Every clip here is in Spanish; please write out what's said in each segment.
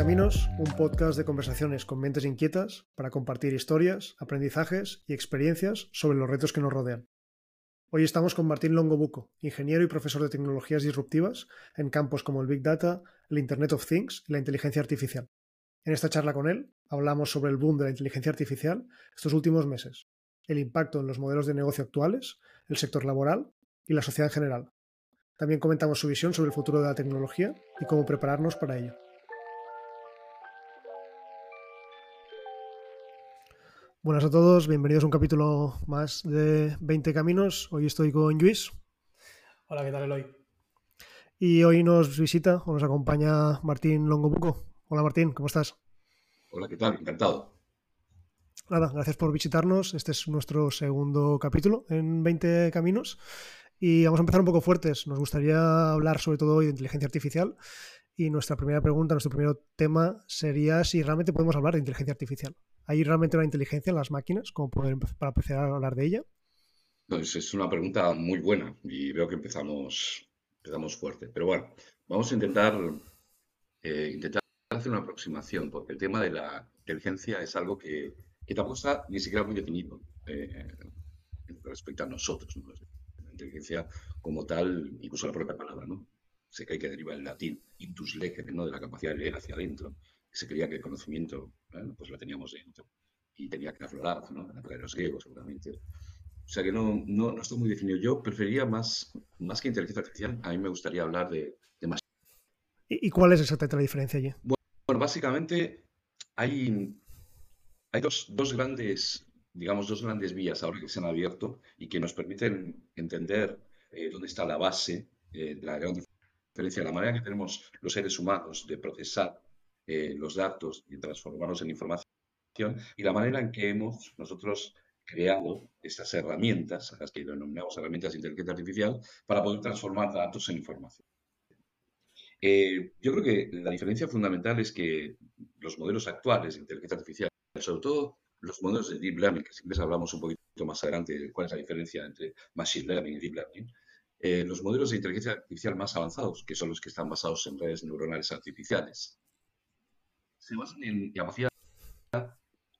Caminos, un podcast de conversaciones con mentes inquietas para compartir historias, aprendizajes y experiencias sobre los retos que nos rodean. Hoy estamos con Martín Longobuco, ingeniero y profesor de tecnologías disruptivas en campos como el Big Data, el Internet of Things y la inteligencia artificial. En esta charla con él hablamos sobre el boom de la inteligencia artificial estos últimos meses, el impacto en los modelos de negocio actuales, el sector laboral y la sociedad en general. También comentamos su visión sobre el futuro de la tecnología y cómo prepararnos para ello. Buenas a todos, bienvenidos a un capítulo más de 20 Caminos. Hoy estoy con Luis. Hola, ¿qué tal Eloy? Y hoy nos visita o nos acompaña Martín Longobuco. Hola Martín, ¿cómo estás? Hola, ¿qué tal? Encantado. Nada, gracias por visitarnos. Este es nuestro segundo capítulo en 20 Caminos. Y vamos a empezar un poco fuertes. Nos gustaría hablar sobre todo hoy de inteligencia artificial. Y nuestra primera pregunta, nuestro primer tema sería si realmente podemos hablar de inteligencia artificial. ¿Hay realmente una inteligencia en las máquinas como poder, para empezar a hablar de ella? Pues es una pregunta muy buena y veo que empezamos, empezamos fuerte. Pero bueno, vamos a intentar, eh, intentar hacer una aproximación, porque el tema de la inteligencia es algo que, tampoco está ni siquiera muy definido eh, respecto a nosotros. La inteligencia como tal, incluso la propia palabra, ¿no? Sé que hay que derivar el latín, intus legere, ¿no? De la capacidad de leer hacia adentro se creía que el conocimiento pues lo teníamos dentro y tenía que aflorar, ¿no? de los griegos, seguramente. O sea que no, no, no está muy definido. Yo preferiría más, más que inteligencia artificial, a mí me gustaría hablar de, de más. ¿Y, cuál es exactamente la diferencia allí? Bueno, básicamente hay, hay dos, dos grandes, digamos, dos grandes vías ahora que se han abierto y que nos permiten entender eh, dónde está la base eh, la gran diferencia, la manera que tenemos los seres humanos de procesar eh, los datos y transformarlos en información y la manera en que hemos nosotros creado estas herramientas, las que denominamos herramientas de inteligencia artificial, para poder transformar datos en información. Eh, yo creo que la diferencia fundamental es que los modelos actuales de inteligencia artificial, sobre todo los modelos de deep learning, que siempre hablamos un poquito más adelante de cuál es la diferencia entre machine learning y deep learning, eh, los modelos de inteligencia artificial más avanzados, que son los que están basados en redes neuronales artificiales, se basan en capacidad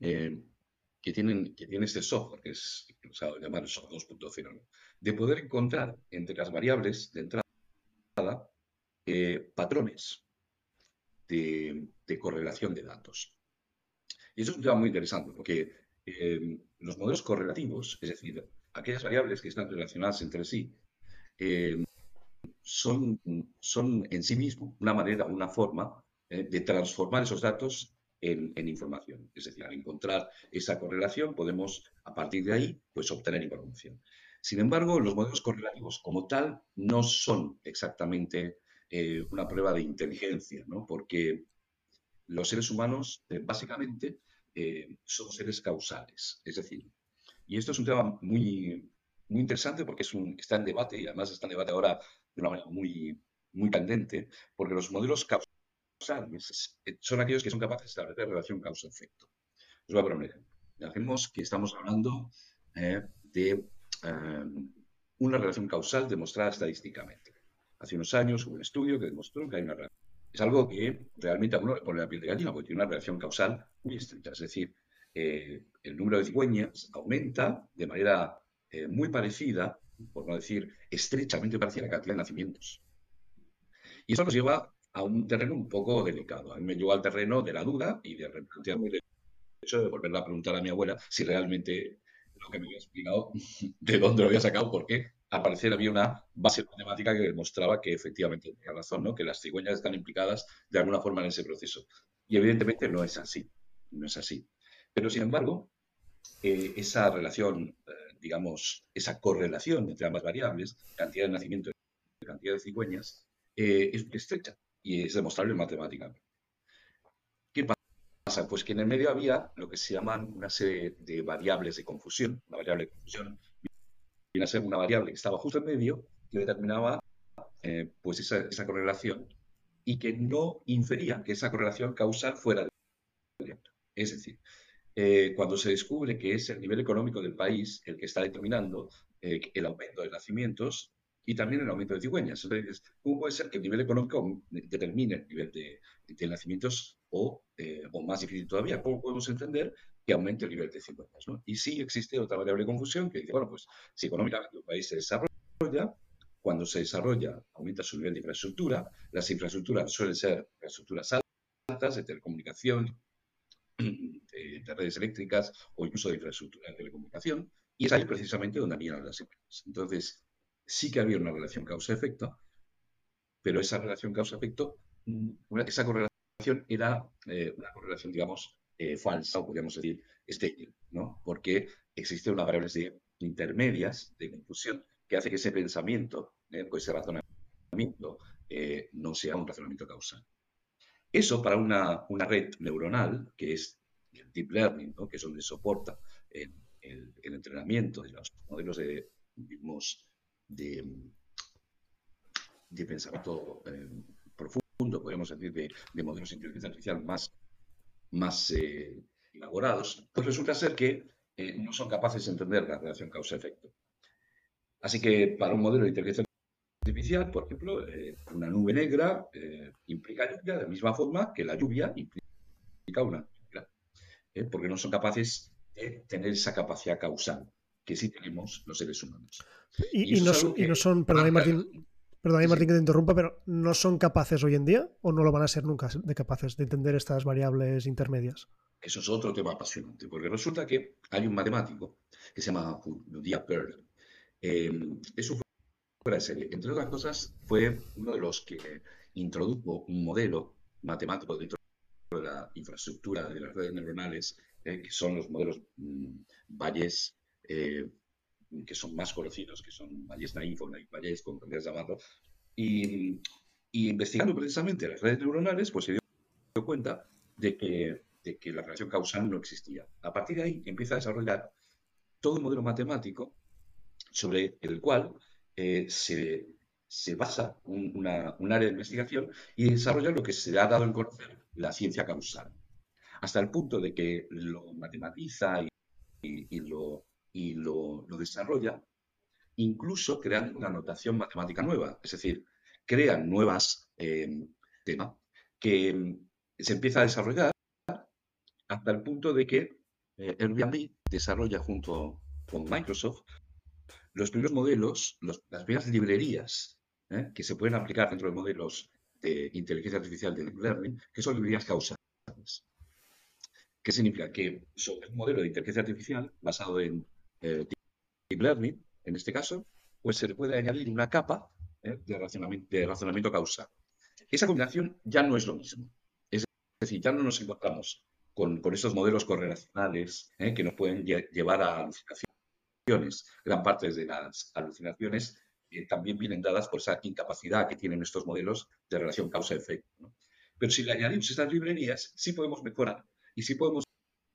eh, que, tienen, que tiene este software, que es usado llamar software 2.0, de poder encontrar entre las variables de entrada eh, patrones de, correlación de datos. Y eso es un tema muy interesante, porque eh, los modelos correlativos, es decir, aquellas variables que están relacionadas entre sí, son, son en sí mismos una manera, una forma eh, de transformar esos datos en, información. Es decir, al encontrar esa correlación, podemos a partir de ahí pues, obtener información. Sin embargo, los modelos correlativos como tal no son exactamente eh, una prueba de inteligencia, ¿no? porque los seres humanos eh, básicamente son seres causales. Es decir, y esto es un tema muy, muy interesante porque es un, está en debate y además está en debate ahora de una manera muy, muy candente, porque los modelos eh, son aquellos que son capaces de establecer relación causa-efecto. Os voy a poner Hacemos que estamos hablando eh, de eh, una relación causal demostrada estadísticamente. Hace unos años hubo un estudio que demostró que hay una relación. Es algo que realmente a uno le pone la piel de gallina porque tiene una relación causal muy estrecha. Es decir, el número de cigüeñas aumenta de manera muy parecida, por no decir estrechamente parecida a la cantidad de nacimientos. Y eso nos lleva a un terreno un poco delicado. A mí me llevó al terreno de la duda y de replantearme el hecho de volverle a preguntar a mi abuela si realmente lo que me había explicado, de dónde lo había sacado, porque al parecer había una base matemática que demostraba que efectivamente tenía razón, ¿no? que las cigüeñas están implicadas de alguna forma en ese proceso. Y evidentemente no es así, no es así. Pero sin embargo, eh, esa relación, eh, digamos, esa correlación entre ambas variables, cantidad de nacimiento y cantidad de cigüeñas, eh, es estrecha y es demostrable matemáticamente. ¿Qué pasa? Pues que en el medio había lo que se llaman una serie de variables de confusión. Una variable de confusión viene a ser una variable que estaba justo en medio que determinaba eh, pues esa, esa, correlación y que no infería que esa correlación causal fuera directa. Es decir, eh, cuando se descubre que es el nivel económico del país el que está determinando eh, el aumento de nacimientos, y también el aumento de cigüeñas. Entonces, ¿cómo puede ser que el nivel económico determine el nivel de, nacimientos o, eh, o más difícil todavía, ¿cómo podemos entender que aumente el nivel de? ¿no? Y sí existe otra variable de confusión que dice, bueno, pues si económicamente un país se desarrolla, cuando se desarrolla, aumenta su nivel de infraestructura. Las infraestructuras suelen ser infraestructuras altas de telecomunicación, de, redes eléctricas o incluso de infraestructura de telecomunicación. Y es ahí precisamente donde miran las empresas. Entonces, sí que había una relación causa-efecto, pero esa relación causa-efecto, mm, esa correlación era eh, una correlación, digamos, eh, falsa, o podríamos decir, estéril, ¿no? Porque existen unas variables de intermedias de confusión que hace que ese pensamiento, eh, ese razonamiento, eh, no sea un razonamiento causal. Eso para una, red neuronal, que es el deep learning, que es donde soporta el, entrenamiento de los modelos de, de, de pensamiento eh, profundo, podríamos decir, de, modelos de inteligencia artificial más, más elaborados, pues resulta ser que no son capaces de entender la relación causa-efecto. Así que para un modelo de inteligencia artificial, por ejemplo, eh, una nube negra eh, implica lluvia de la misma forma que la lluvia implica una ¿eh? porque no son capaces de tener esa capacidad causal que sí tenemos los seres humanos. Y, no, son, perdón, Martín, Martín que te interrumpa, pero ¿no son capaces hoy en día o no lo van a ser nunca de capaces de entender estas variables intermedias? Eso es otro tema apasionante, porque resulta que hay un matemático que se llama Judía Pearl, eh, eso fue fuera de serie. Entre otras cosas, fue uno de los que introdujo un modelo matemático dentro de la infraestructura de las redes neuronales, eh, que son los modelos mm, Bayes, eh, que son más conocidos, que son Bayes Naif o Naif Bayes, como quieras llamarlo. Y, y, investigando precisamente las redes neuronales, pues se dio cuenta de que, de que la relación causal no existía. A partir de ahí empieza a desarrollar todo un modelo matemático sobre el cual eh, se, basa un, área de investigación y desarrolla lo que se ha dado en conocer, la ciencia causal. Hasta el punto de que lo matematiza y, lo, y lo, desarrolla, incluso creando una notación matemática nueva. Es decir, crean nuevas eh, temas que se empieza a desarrollar hasta el punto de que eh, Airbnb desarrolla junto con Microsoft los primeros modelos, las primeras librerías ¿eh? que se pueden aplicar dentro de modelos de inteligencia artificial de Deep Learning, que son librerías causales. ¿Qué significa? Que sobre un modelo de inteligencia artificial basado en eh, Deep Learning, en este caso, pues se le puede añadir una capa ¿eh? de, razonamiento, causal. Esa combinación ya no es lo mismo. Es decir, ya no nos encontramos con, con estos modelos correlacionales que nos pueden llevar a alucinación gran parte de las alucinaciones eh, también vienen dadas por esa incapacidad que tienen estos modelos de relación causa-efecto. Pero si le añadimos estas librerías, sí podemos mejorar y sí podemos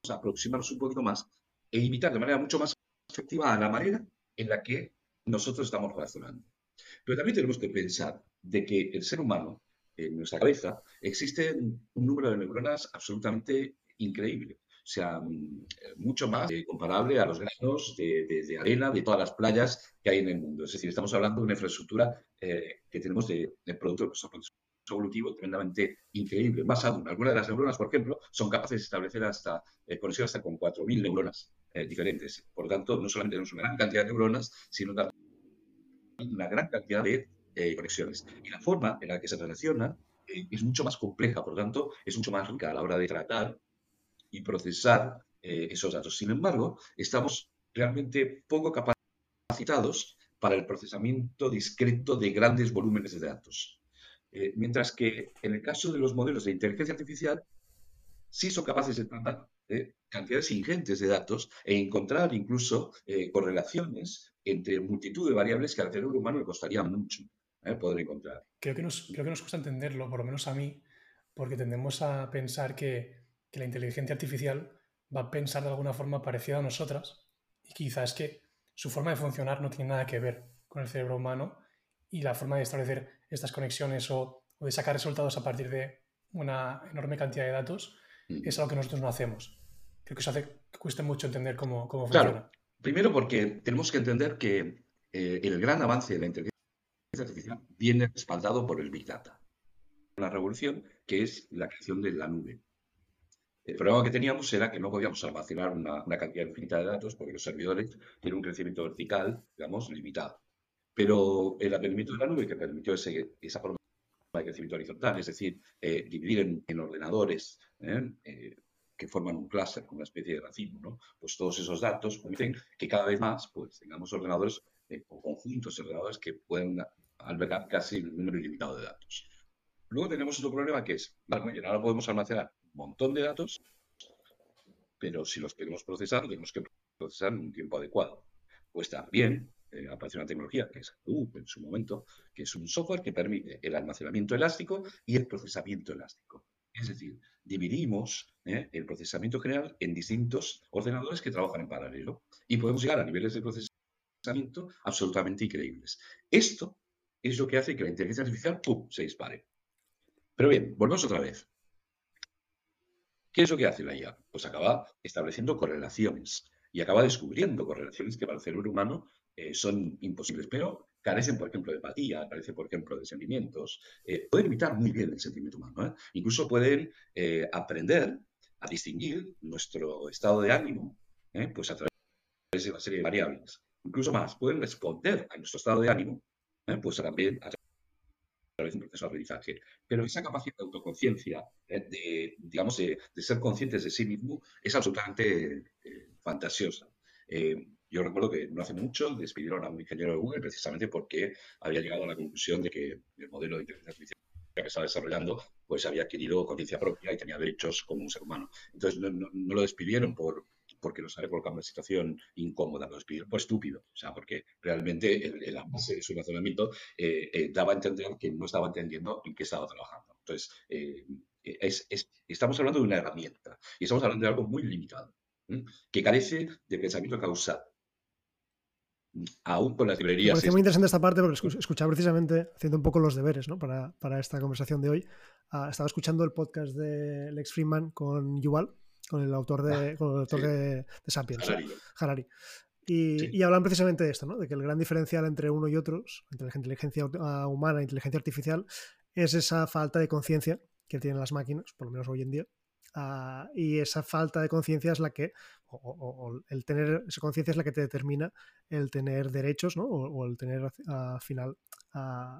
aproximarnos un poquito más e imitar de manera mucho más efectiva a la manera en la que nosotros estamos razonando. Pero también tenemos que pensar de que el ser humano, en nuestra cabeza, existe un número de neuronas absolutamente increíble. O sea, mm, mucho más eh, comparable a los granos de, arena de todas las playas que hay en el mundo. Es decir, estamos hablando de una infraestructura eh, que tenemos de, producto de proceso evolutivo tremendamente increíble. Más aún, algunas de las neuronas, por ejemplo, son capaces de establecer hasta eh, conexiones hasta con 4.000 neuronas diferentes. Por lo tanto, no solamente tenemos una gran cantidad de neuronas, sino también una gran cantidad de conexiones. Y la forma en la que se relacionan es mucho más compleja, por lo tanto, es mucho más rica a la hora de tratar y procesar eh, esos datos. Sin embargo, estamos realmente poco capacitados para el procesamiento discreto de grandes volúmenes de datos. Eh, mientras que en el caso de los modelos de inteligencia artificial, sí son capaces de tratar cantidades ingentes de datos e encontrar incluso eh, correlaciones entre multitud de variables que al cerebro humano le costaría mucho poder encontrar. Creo que, nos, creo que nos cuesta entenderlo, por lo menos a mí, porque tendemos a pensar que que la inteligencia artificial va a pensar de alguna forma parecida a nosotras y quizás que su forma de funcionar no tiene nada que ver con el cerebro humano y la forma de establecer estas conexiones o, de sacar resultados a partir de una enorme cantidad de datos. Es algo que nosotros no hacemos. Creo que eso hace que cueste mucho entender cómo, cómo claro. funciona. Primero porque tenemos que entender que eh, el gran avance de la inteligencia artificial viene respaldado por el Big Data. Una revolución que es la creación de la nube El problema que teníamos era que no podíamos almacenar una, cantidad infinita de datos porque los servidores tienen un crecimiento vertical, digamos, limitado. Pero el advenimiento de la nube que permitió esa forma de crecimiento horizontal, es decir, eh, dividir en, ordenadores ¿eh? Eh, que forman un clúster, como una especie de racimo, ¿no? Pues todos esos datos permiten que cada vez más pues, tengamos ordenadores o conjuntos de ordenadores que pueden albergar casi el número ilimitado de datos. Luego tenemos otro problema que es, vale, ahora podemos almacenar montón de datos, pero si los queremos procesar, tenemos que procesar en un tiempo adecuado. Pues también eh, aparece una tecnología que es Hadoop en su momento, que es un software que permite el almacenamiento elástico y el procesamiento elástico. Es decir, dividimos eh, el procesamiento general en distintos ordenadores que trabajan en paralelo y podemos llegar a niveles de procesamiento absolutamente increíbles. Esto es lo que hace que la inteligencia artificial se dispare. Pero bien, volvemos otra vez. ¿Qué es lo que hace la IA? Pues acaba estableciendo correlaciones y acaba descubriendo correlaciones que para el cerebro humano eh, son imposibles, pero carecen, por ejemplo, de empatía, carecen, por ejemplo, de sentimientos, eh, pueden imitar muy bien el sentimiento humano, ¿eh? incluso pueden aprender a distinguir nuestro estado de ánimo, pues a través de una serie de variables. Incluso más, pueden responder a nuestro estado de ánimo, pues también a través de un proceso de aprendizaje. Pero esa capacidad de autoconciencia, eh, de, digamos, de, ser conscientes de sí mismo, es absolutamente eh, fantasiosa. Eh, yo recuerdo que no hace mucho despidieron a un ingeniero de Google precisamente porque había llegado a la conclusión de que el modelo de inteligencia artificial que estaba desarrollando pues había adquirido conciencia propia y tenía derechos como un ser humano. Entonces no lo despidieron por, porque nos había colocado en una situación incómoda, nos pidió por estúpido, o sea, porque realmente el, el de su razonamiento eh, eh, daba a entender que no estaba entendiendo en qué estaba trabajando. Entonces, eh, estamos hablando de una herramienta y estamos hablando de algo muy limitado, que carece de pensamiento causal aún con las librerías. Me pareció muy interesante esta parte porque escuchaba precisamente, haciendo un poco los deberes ¿no? para, para, esta conversación de hoy, ah, estaba escuchando el podcast de Lex Freeman con Yuval, con el autor de, ah, el autor de, Sapiens, Harari. Y, hablan precisamente de esto, ¿no? de que el gran diferencial entre uno y otros, entre la inteligencia ah, humana e inteligencia artificial, es esa falta de conciencia que tienen las máquinas, por lo menos hoy en día. Ah, y esa falta de conciencia es la que, o, el tener esa conciencia es la que te determina el tener derechos, ¿no? o, el tener al final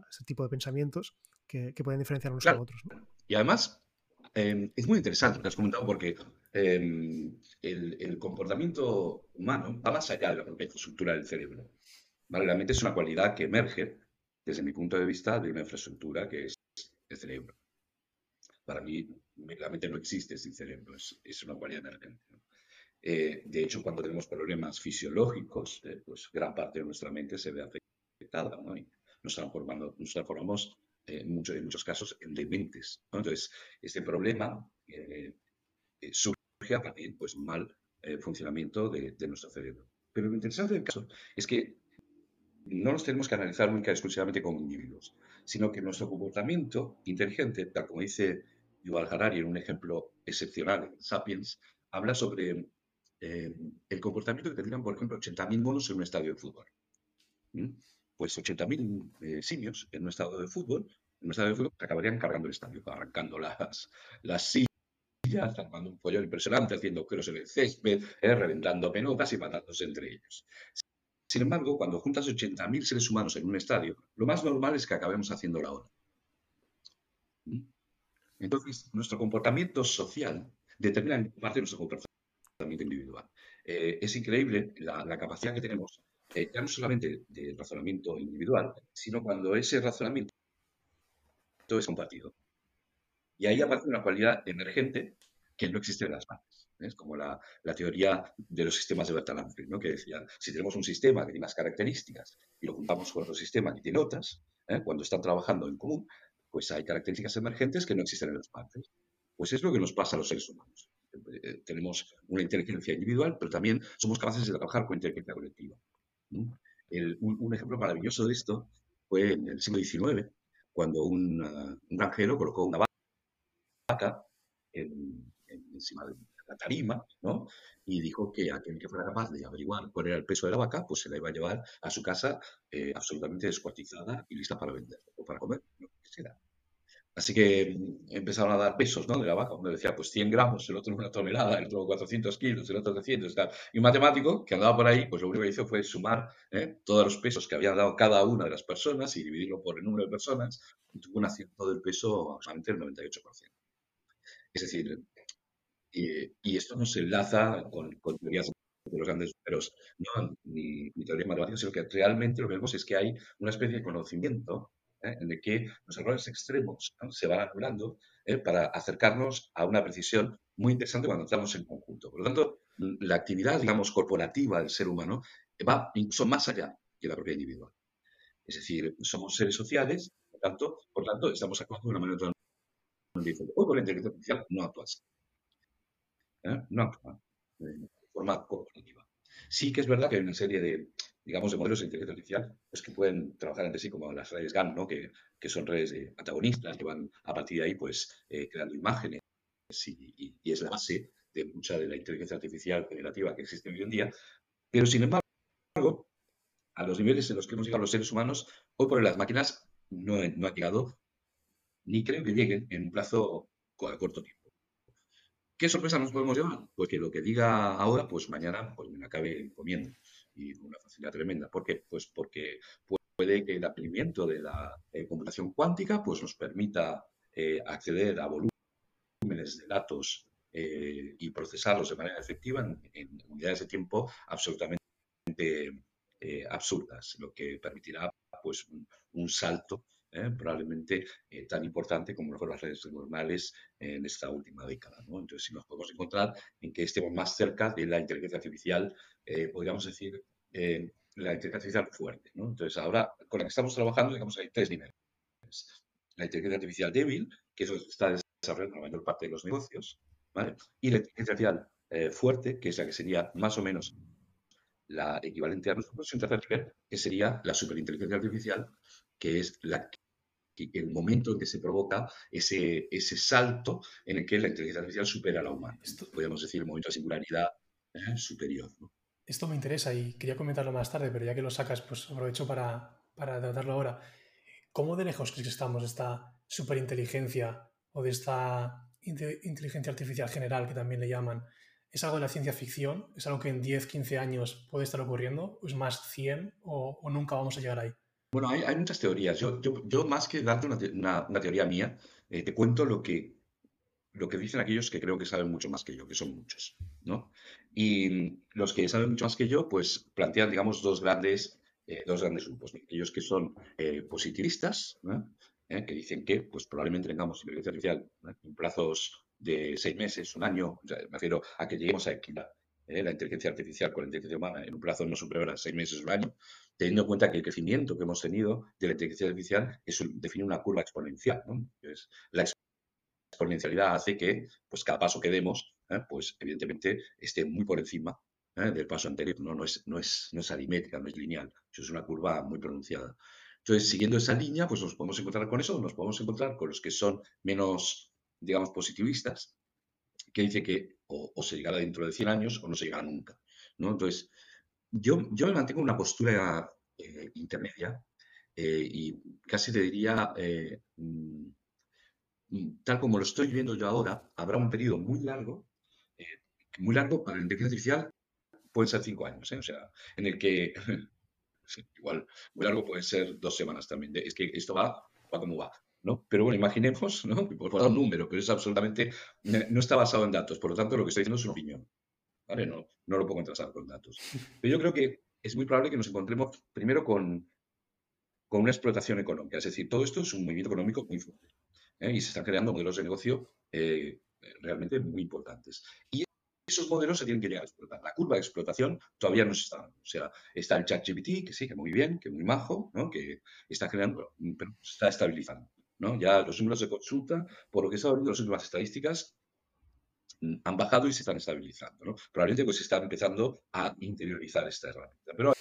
ese tipo de pensamientos que, pueden diferenciar unos a otros. Y además, em, es muy interesante lo que has comentado porque Em, el, comportamiento humano va más allá de la propia infraestructura del cerebro. Realmente es una cualidad que emerge, desde mi punto de vista, de una infraestructura que es el cerebro. Para mí, realmente no existe sin cerebro, es, una cualidad emergente. Eh, de hecho, cuando tenemos problemas fisiológicos, eh, pues gran parte de nuestra mente se ve afectada y nos transformamos, nos transformamos eh, en, muchos, en muchos casos en dementes. Entonces, este problema surge también pues, mal eh, funcionamiento de, nuestro cerebro. Pero lo interesante del caso es que no nos tenemos que analizar única y exclusivamente como individuos, sino que nuestro comportamiento inteligente, tal como dice Yuval Harari en un ejemplo excepcional en Sapiens, habla sobre eh, el comportamiento que tendrían, por ejemplo, 80.000 monos en un estadio de fútbol. Pues 80.000 eh, simios en un estadio de fútbol, en un estadio de fútbol, acabarían cargando el estadio, arrancando las, las sillas armando un pollo impresionante, haciendo agujeros en el césped, eh, reventando pelotas y matándose entre ellos. Sin embargo, cuando juntas 80.000 seres humanos en un estadio, lo más normal es que acabemos haciendo la. ¿Mm? Entonces, nuestro comportamiento social determina en parte nuestro comportamiento individual. Eh, es increíble la, capacidad que tenemos, eh, ya no solamente de razonamiento individual, sino cuando ese razonamiento es compartido. Y ahí aparece una cualidad emergente que no existe en las mates. Es como la, teoría de los sistemas de Bertalanffy, ¿no? que decía, si tenemos un sistema que tiene unas características y lo juntamos con otro sistema que tiene otras, ¿eh? cuando están trabajando en común, pues hay características emergentes que no existen en las partes. Pues es lo que nos pasa a los seres humanos. Eh, tenemos una inteligencia individual, pero también somos capaces de trabajar con inteligencia colectiva. un, ejemplo maravilloso de esto fue en el siglo XIX, cuando un, uh, granjero colocó una vaca encima de la tarima, ¿no? Y dijo que aquel que fuera capaz de averiguar cuál era el peso de la vaca, pues se la iba a llevar a su casa eh, absolutamente descuartizada y lista para vender o para comer, lo que quisiera. Así que empezaron a dar pesos ¿no? de la vaca. Uno decía, pues 100 gramos, el otro una tonelada, el otro 400 kilos, el otro 300 y. Y un matemático que andaba por ahí, pues lo único que hizo fue sumar ¿eh? todos los pesos que habían dado cada una de las personas y dividirlo por el número de personas y tuvo un acierto del peso solamente el 98%. Es decir, y, esto no se enlaza con, con teorías de los grandes números, no, ni, ni teoría matemática, sino que realmente lo que vemos es que hay una especie de conocimiento ¿eh? en el que los errores extremos se van anulando ¿eh? para acercarnos a una precisión muy interesante cuando estamos en conjunto. Por lo tanto, la actividad, digamos, corporativa del ser humano va incluso más allá que la propia individual. Es decir, somos seres sociales, por tanto, por tanto estamos actuando de una manera totalmente diferente. Hoy con la inteligencia artificial no actúa. ¿Eh? No de forma corporativa. Sí que es verdad que hay una serie de, digamos, de modelos de inteligencia artificial pues, que pueden trabajar entre sí, como las redes GAN, ¿no? que, que son redes de antagonistas, que van a partir de ahí pues, eh, creando imágenes y, y, es la base de mucha de la inteligencia artificial generativa que existe hoy en día. Pero, sin embargo, a los niveles en los que hemos llegado los seres humanos, hoy por las máquinas no, no han llegado, ni creo que lleguen en un plazo a corto tiempo. ¿Qué sorpresa nos podemos llevar? Pues que lo que diga ahora, pues mañana pues me la acabe comiendo y con una facilidad tremenda. ¿Por qué? Pues porque puede que el aplicamiento de la eh, computación cuántica pues nos permita eh, acceder a volúmenes de datos eh, y procesarlos de manera efectiva en, unidades de tiempo absolutamente absurdas, lo que permitirá pues un salto ¿eh? probablemente eh, tan importante como lo las redes neuronales en esta última década. Entonces, si nos podemos encontrar en que estemos más cerca de la inteligencia artificial, eh, podríamos decir, la inteligencia artificial fuerte. Entonces, ahora con la que estamos trabajando, digamos, hay tres niveles. La inteligencia artificial débil, que es lo que está desarrollando la mayor parte de los negocios, y la inteligencia artificial fuerte, que es la que sería más o menos la equivalente a un tercer nivel, que sería la superinteligencia artificial, que es la el momento en que se provoca ese, ese salto en el que la inteligencia artificial supera a la humana. Podríamos decir el momento de singularidad ¿eh? superior. Esto me interesa y quería comentarlo más tarde, pero ya que lo sacas, pues aprovecho para, para tratarlo ahora. ¿Cómo de lejos crees que estamos de esta superinteligencia o de esta inteligencia artificial general que también le llaman? ¿Es algo de la ciencia ficción? ¿Es algo que en 10, 15 años puede estar ocurriendo? ¿O es más 100 o nunca vamos a llegar ahí? Bueno, hay, muchas teorías. Yo, más que darte una, teoría mía, eh, te cuento lo que, dicen aquellos que creo que saben mucho más que yo, que son muchos, ¿no? Y los que saben mucho más que yo, pues plantean, digamos, dos grandes, eh, dos grandes grupos. Aquellos que son eh, positivistas, que dicen que pues, probablemente tengamos inteligencia artificial en plazos de seis meses, un año, me refiero a que lleguemos a equilibrar la inteligencia artificial con la inteligencia humana en un plazo no superior a seis meses, un año, teniendo en cuenta que el crecimiento que hemos tenido de la inteligencia artificial es, define una curva exponencial. la exponencialidad hace que pues, cada paso que demos, ¿eh? pues evidentemente esté muy por encima ¿eh? del paso anterior. ¿no? Es, no, es, no es aritmética, no es lineal, eso es una curva muy pronunciada. Entonces, siguiendo esa línea, pues nos podemos encontrar con eso, nos podemos encontrar con los que son menos, digamos, positivistas, que dice que o, se llegará dentro de 100 años o no se llegará nunca. ¿no? Entonces, yo, yo me mantengo una postura eh, intermedia eh, y casi te diría, eh, mm, mm, tal como lo estoy viendo yo ahora, habrá un periodo muy largo, muy largo para la inteligencia artificial, pueden ser cinco años, o sea, en el que, igual, muy largo pueden ser dos semanas también, es que esto va, va como va. ¿no? Pero bueno, imaginemos, ¿no? Por un número, pero es absolutamente, no está basado en datos, por lo tanto lo que estoy diciendo es una opinión. No, no lo puedo contrastar con datos. Pero yo creo que es muy probable que nos encontremos primero con, con una explotación económica. Es decir, todo esto es un movimiento económico muy fuerte. ¿eh? Y se están creando modelos de negocio eh, realmente muy importantes. Y esos modelos se tienen que llegar a explotar. La curva de explotación todavía no se está dando. O sea, está el ChatGPT, que sí, que muy bien, que muy majo, ¿no? que está generando, pero está estabilizando. ¿no? Ya los números de consulta, por lo que he estado viendo las últimas estadísticas, han bajado y se están estabilizando. ¿no? Probablemente pues, se están empezando a interiorizar esta herramienta. Pero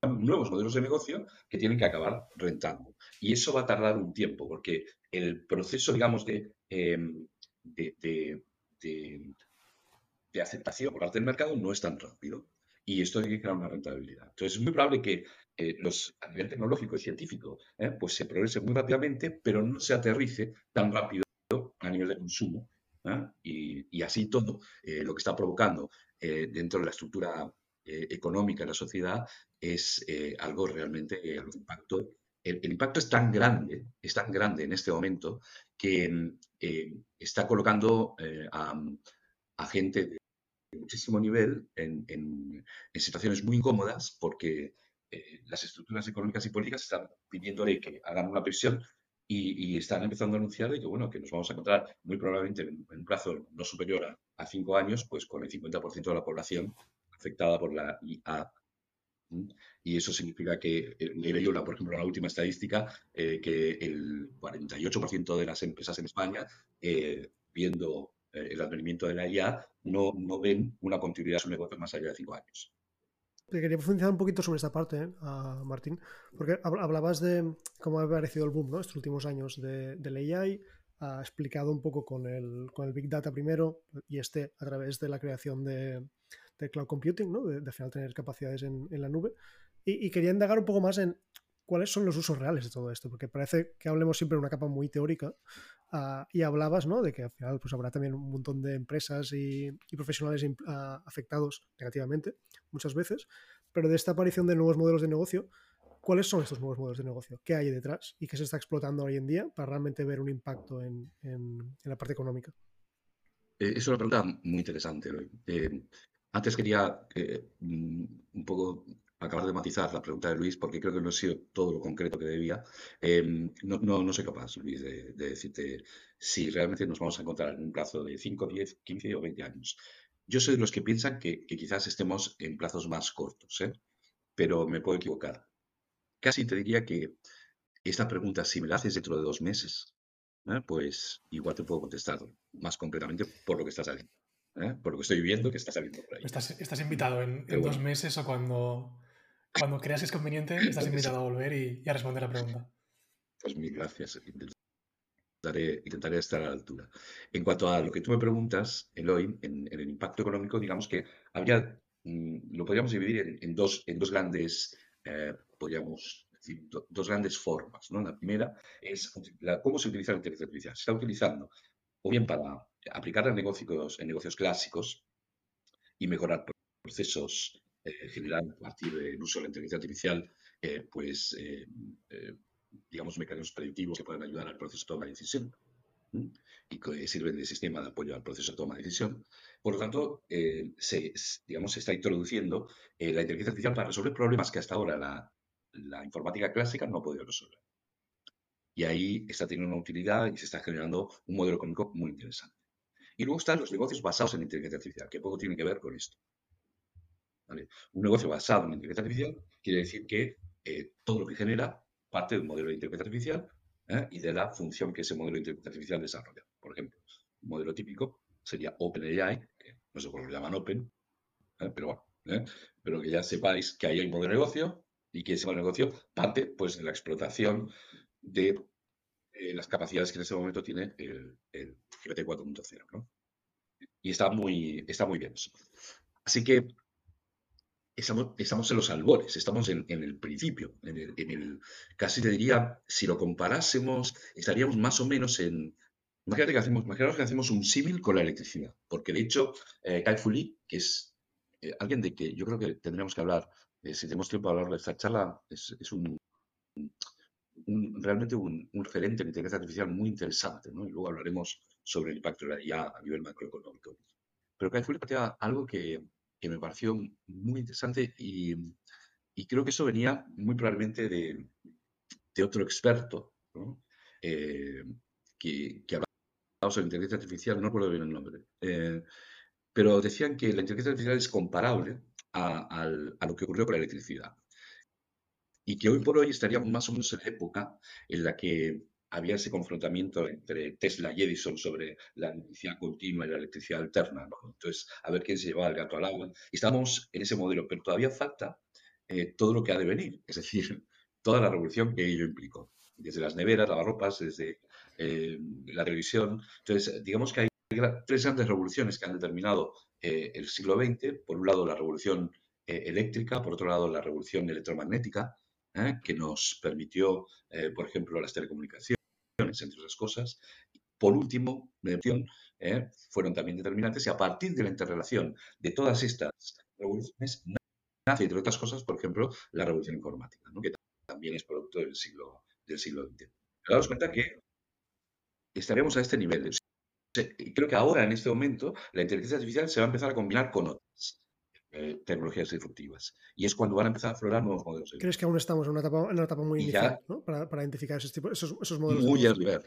hay nuevos modelos de negocio que tienen que acabar rentando. Y eso va a tardar un tiempo, porque el proceso, digamos, de, em, de, aceptación por parte del mercado no es tan rápido. y esto tiene que crear una rentabilidad. Entonces, es muy probable que eh, los, a nivel tecnológico y científico eh, pues se progrese muy rápidamente, pero no se aterrice tan rápido a nivel de consumo. Y, así todo lo que está provocando dentro de la estructura económica de la sociedad es algo realmente, algo impacto el, impacto es tan grande, es tan grande en este momento que está colocando a, a, gente de muchísimo nivel en, en, situaciones muy incómodas porque eh, las estructuras económicas y políticas están pidiéndole que hagan una presión y, están empezando a anunciar que, bueno, que nos vamos a encontrar muy probablemente en, un plazo no superior a, cinco años, pues con el 50% de la población afectada por la IA. Y eso significa que, he leído, por ejemplo, la última estadística, eh, que el 48% de las empresas en España, eh, viendo eh, el advenimiento de la IA, no, no ven una continuidad de su negocio más allá de cinco años. Te quería profundizar un poquito sobre esta parte, ¿eh? Martín, porque hablabas de cómo ha aparecido el boom ¿no? estos últimos años de, de la AI, ha explicado un poco con el, con el Big Data primero y este a través de la creación de, de cloud computing, ¿no? de, de, final tener capacidades en, en la nube. Y, y, quería indagar un poco más en cuáles son los usos reales de todo esto, porque parece que hablemos siempre de una capa muy teórica, Uh, y hablabas ¿no? de que al final pues, habrá también un montón de empresas y, y profesionales uh, afectados negativamente muchas veces, pero de esta aparición de nuevos modelos de negocio, ¿cuáles son estos nuevos modelos de negocio? ¿Qué hay detrás y qué se está explotando hoy en día para realmente ver un impacto en, la parte económica? Eh, es una pregunta muy interesante. Eh, antes quería eh, mm, un poco acabar de matizar la pregunta de Luis, porque creo que no he sido todo lo concreto que debía. No, no, no, soy capaz, Luis, de, decirte si realmente nos vamos a encontrar en un plazo de 5, 10, 15 o 20 años. Yo soy de los que piensan que, que quizás estemos en plazos más cortos, ¿eh? pero me puedo equivocar. Casi te diría que esta pregunta, si me la haces dentro de dos meses, ¿eh? pues igual te puedo contestar más concretamente por lo que está saliendo. ¿eh? Por lo que estoy viendo que está saliendo por ahí. Estás, estás invitado en, en dos meses o cuando, cuando creas que es conveniente, estás invitado a volver y, y, a responder la pregunta. Pues mil gracias. Intentaré, estar a la altura. En cuanto a lo que tú me preguntas, Eloy, en, el impacto económico, digamos que habría, mm, lo podríamos dividir en, dos, en dos grandes, eh, podríamos decir, do, dos grandes formas. ¿no? La primera es cómo se utiliza la inteligencia artificial. Se está utilizando o bien para aplicar en negocios, en negocios clásicos y mejorar procesos eh, generar a partir del uso de la inteligencia artificial, eh, pues, eh, digamos, mecanismos predictivos que pueden ayudar al proceso de toma de decisión y que sirven de sistema de apoyo al proceso de toma de decisión. Por lo tanto, eh, se, digamos, se está introduciendo la inteligencia artificial para resolver problemas que hasta ahora la, informática clásica no ha podido resolver. Y ahí está teniendo una utilidad y se está generando un modelo económico muy interesante. Y luego están los negocios basados en inteligencia artificial, que poco tienen que ver con esto. Un negocio basado en inteligencia artificial quiere decir que eh, todo lo que genera parte de un modelo de inteligencia artificial ¿eh? y de la función que ese modelo de inteligencia artificial desarrolla. Por ejemplo, un modelo típico sería OpenAI, que no sé por qué lo llaman Open, ¿eh? pero bueno, pero que ya sepáis que ahí hay un modelo de negocio y que ese modelo de negocio parte pues, de la explotación de las capacidades que en ese momento tiene el, el GPT 4.0. ¿no? Y está muy, está muy bien eso. Así que estamos, estamos en los albores, estamos en, en el principio, en el, casi te diría, si lo comparásemos, estaríamos más o menos en, imagínate que hacemos, imaginaos que hacemos un símil con la electricidad, porque de hecho, eh, Kai Fu Lee, que es eh, alguien de que yo creo que tendríamos que hablar, eh, si tenemos tiempo para hablar de esta charla, es, es un, un, realmente un, un, referente en inteligencia artificial muy interesante, ¿no? y luego hablaremos sobre el impacto de la IA a nivel macroeconómico. Pero Kai Fu Lee plantea algo que, que me pareció muy interesante y, y, creo que eso venía muy probablemente de, de otro experto eh, que, que, hablaba sobre inteligencia artificial, no recuerdo bien el nombre, eh, pero decían que la inteligencia artificial es comparable a, a, a, lo que ocurrió con la electricidad y que hoy por hoy estaríamos más o menos en la época en la que había ese confrontamiento entre Tesla y Edison sobre la electricidad continua y la electricidad alterna. ¿no? Entonces, a ver quién se llevaba el gato al agua. Y estamos en ese modelo, pero todavía falta eh, todo lo que ha de venir, es decir, toda la revolución que ello implicó, desde las neveras, lavarropas, desde eh, la televisión. Entonces, digamos que hay tres grandes revoluciones que han determinado eh, el siglo XX. Por un lado, la revolución eléctrica, por otro lado la revolución electromagnética, que nos permitió, por ejemplo, las telecomunicaciones, entre otras cosas. Por último, fueron también determinantes y a partir de la interrelación de todas estas revoluciones nace, entre otras cosas, por ejemplo, la revolución informática, que también es producto del siglo, del siglo XX. Daos cuenta que estaremos a este nivel. Creo que ahora, en este momento, la inteligencia artificial se va a empezar a combinar con otras eh, tecnologías disruptivas. Y es cuando van a empezar a aflorar nuevos modelos. ¿Crees que aún estamos en una etapa, en una etapa muy inicial para, para, identificar esos, tipos, esos, esos modelos? Muy al nivel.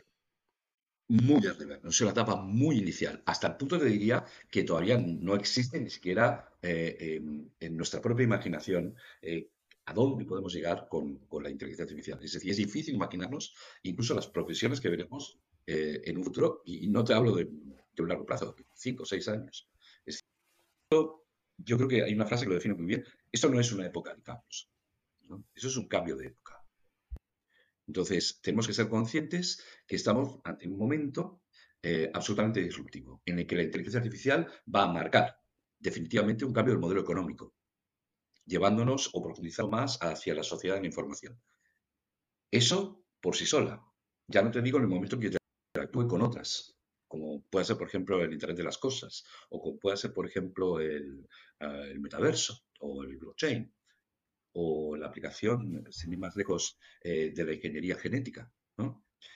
Muy al nivel. Es una etapa muy inicial. Hasta el punto te diría que todavía no existe ni siquiera eh, en nuestra propia imaginación eh, a dónde podemos llegar con, con, la inteligencia artificial. Es decir, es difícil imaginarnos incluso las profesiones que veremos eh, en un futuro, y, no te hablo de, un largo plazo, cinco o seis años. Yo creo que hay una frase que lo define muy bien, esto no es una época de cambios, eso es un cambio de época. Entonces, tenemos que ser conscientes que estamos ante un momento eh, absolutamente disruptivo, en el que la inteligencia artificial va a marcar definitivamente un cambio del modelo económico, llevándonos o profundizando más hacia la sociedad de la información. Eso por sí sola. Ya no te digo en el momento en que interactúe con otras, como puede ser, por ejemplo, el Internet de las Cosas, o como puede ser, por ejemplo, el, ah, metaverso o el blockchain, o la aplicación, sin ir más lejos, eh, de la ingeniería genética,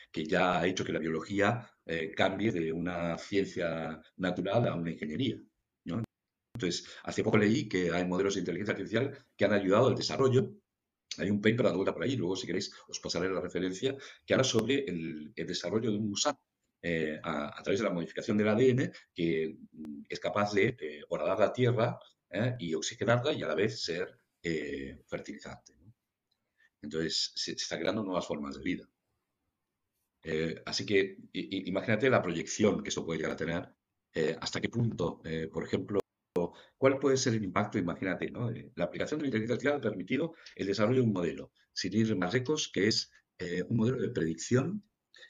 que ya ha hecho que la biología eh, cambie de una ciencia natural a una ingeniería. Entonces, hace poco leí que hay modelos de inteligencia artificial que han ayudado al desarrollo. Hay un paper dando vuelta por ahí, luego si queréis os pasaré la referencia, que habla sobre el, desarrollo de un gusano eh, a, través de la modificación del ADN que mm, es capaz de eh, horadar la tierra eh, y oxigenarla y a la vez ser fertilizante. Entonces, se, está creando nuevas formas de vida. así que imagínate la proyección que eso puede llegar a tener, hasta qué punto, por ejemplo, ¿Cuál puede ser el impacto? Imagínate, ¿no? Eh, la aplicación de la inteligencia artificial ha permitido el desarrollo de un modelo, sin ir más lejos, que es eh, un modelo de predicción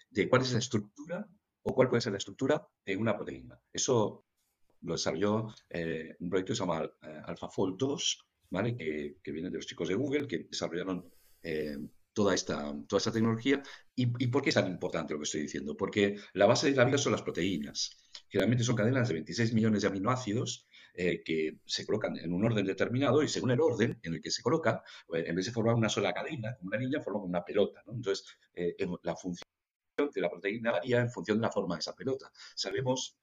de cuál es la estructura o cuál puede ser la estructura de una proteína. Eso lo desarrolló eh, un proyecto que se llama AlphaFold 2, ¿vale? que, que, viene de los chicos de Google, que desarrollaron toda, esta, toda esta tecnología. ¿Y, ¿Y por qué es tan importante lo que estoy diciendo? Porque la base de la vida son las proteínas. Generalmente son cadenas de 26 millones de aminoácidos eh, que se colocan en un orden determinado y según el orden en el que se colocan, pues, en vez de formar una sola cadena, como una niña, forman una pelota. Entonces, eh, la función de la proteína varía en función de la forma de esa pelota. Sabemos,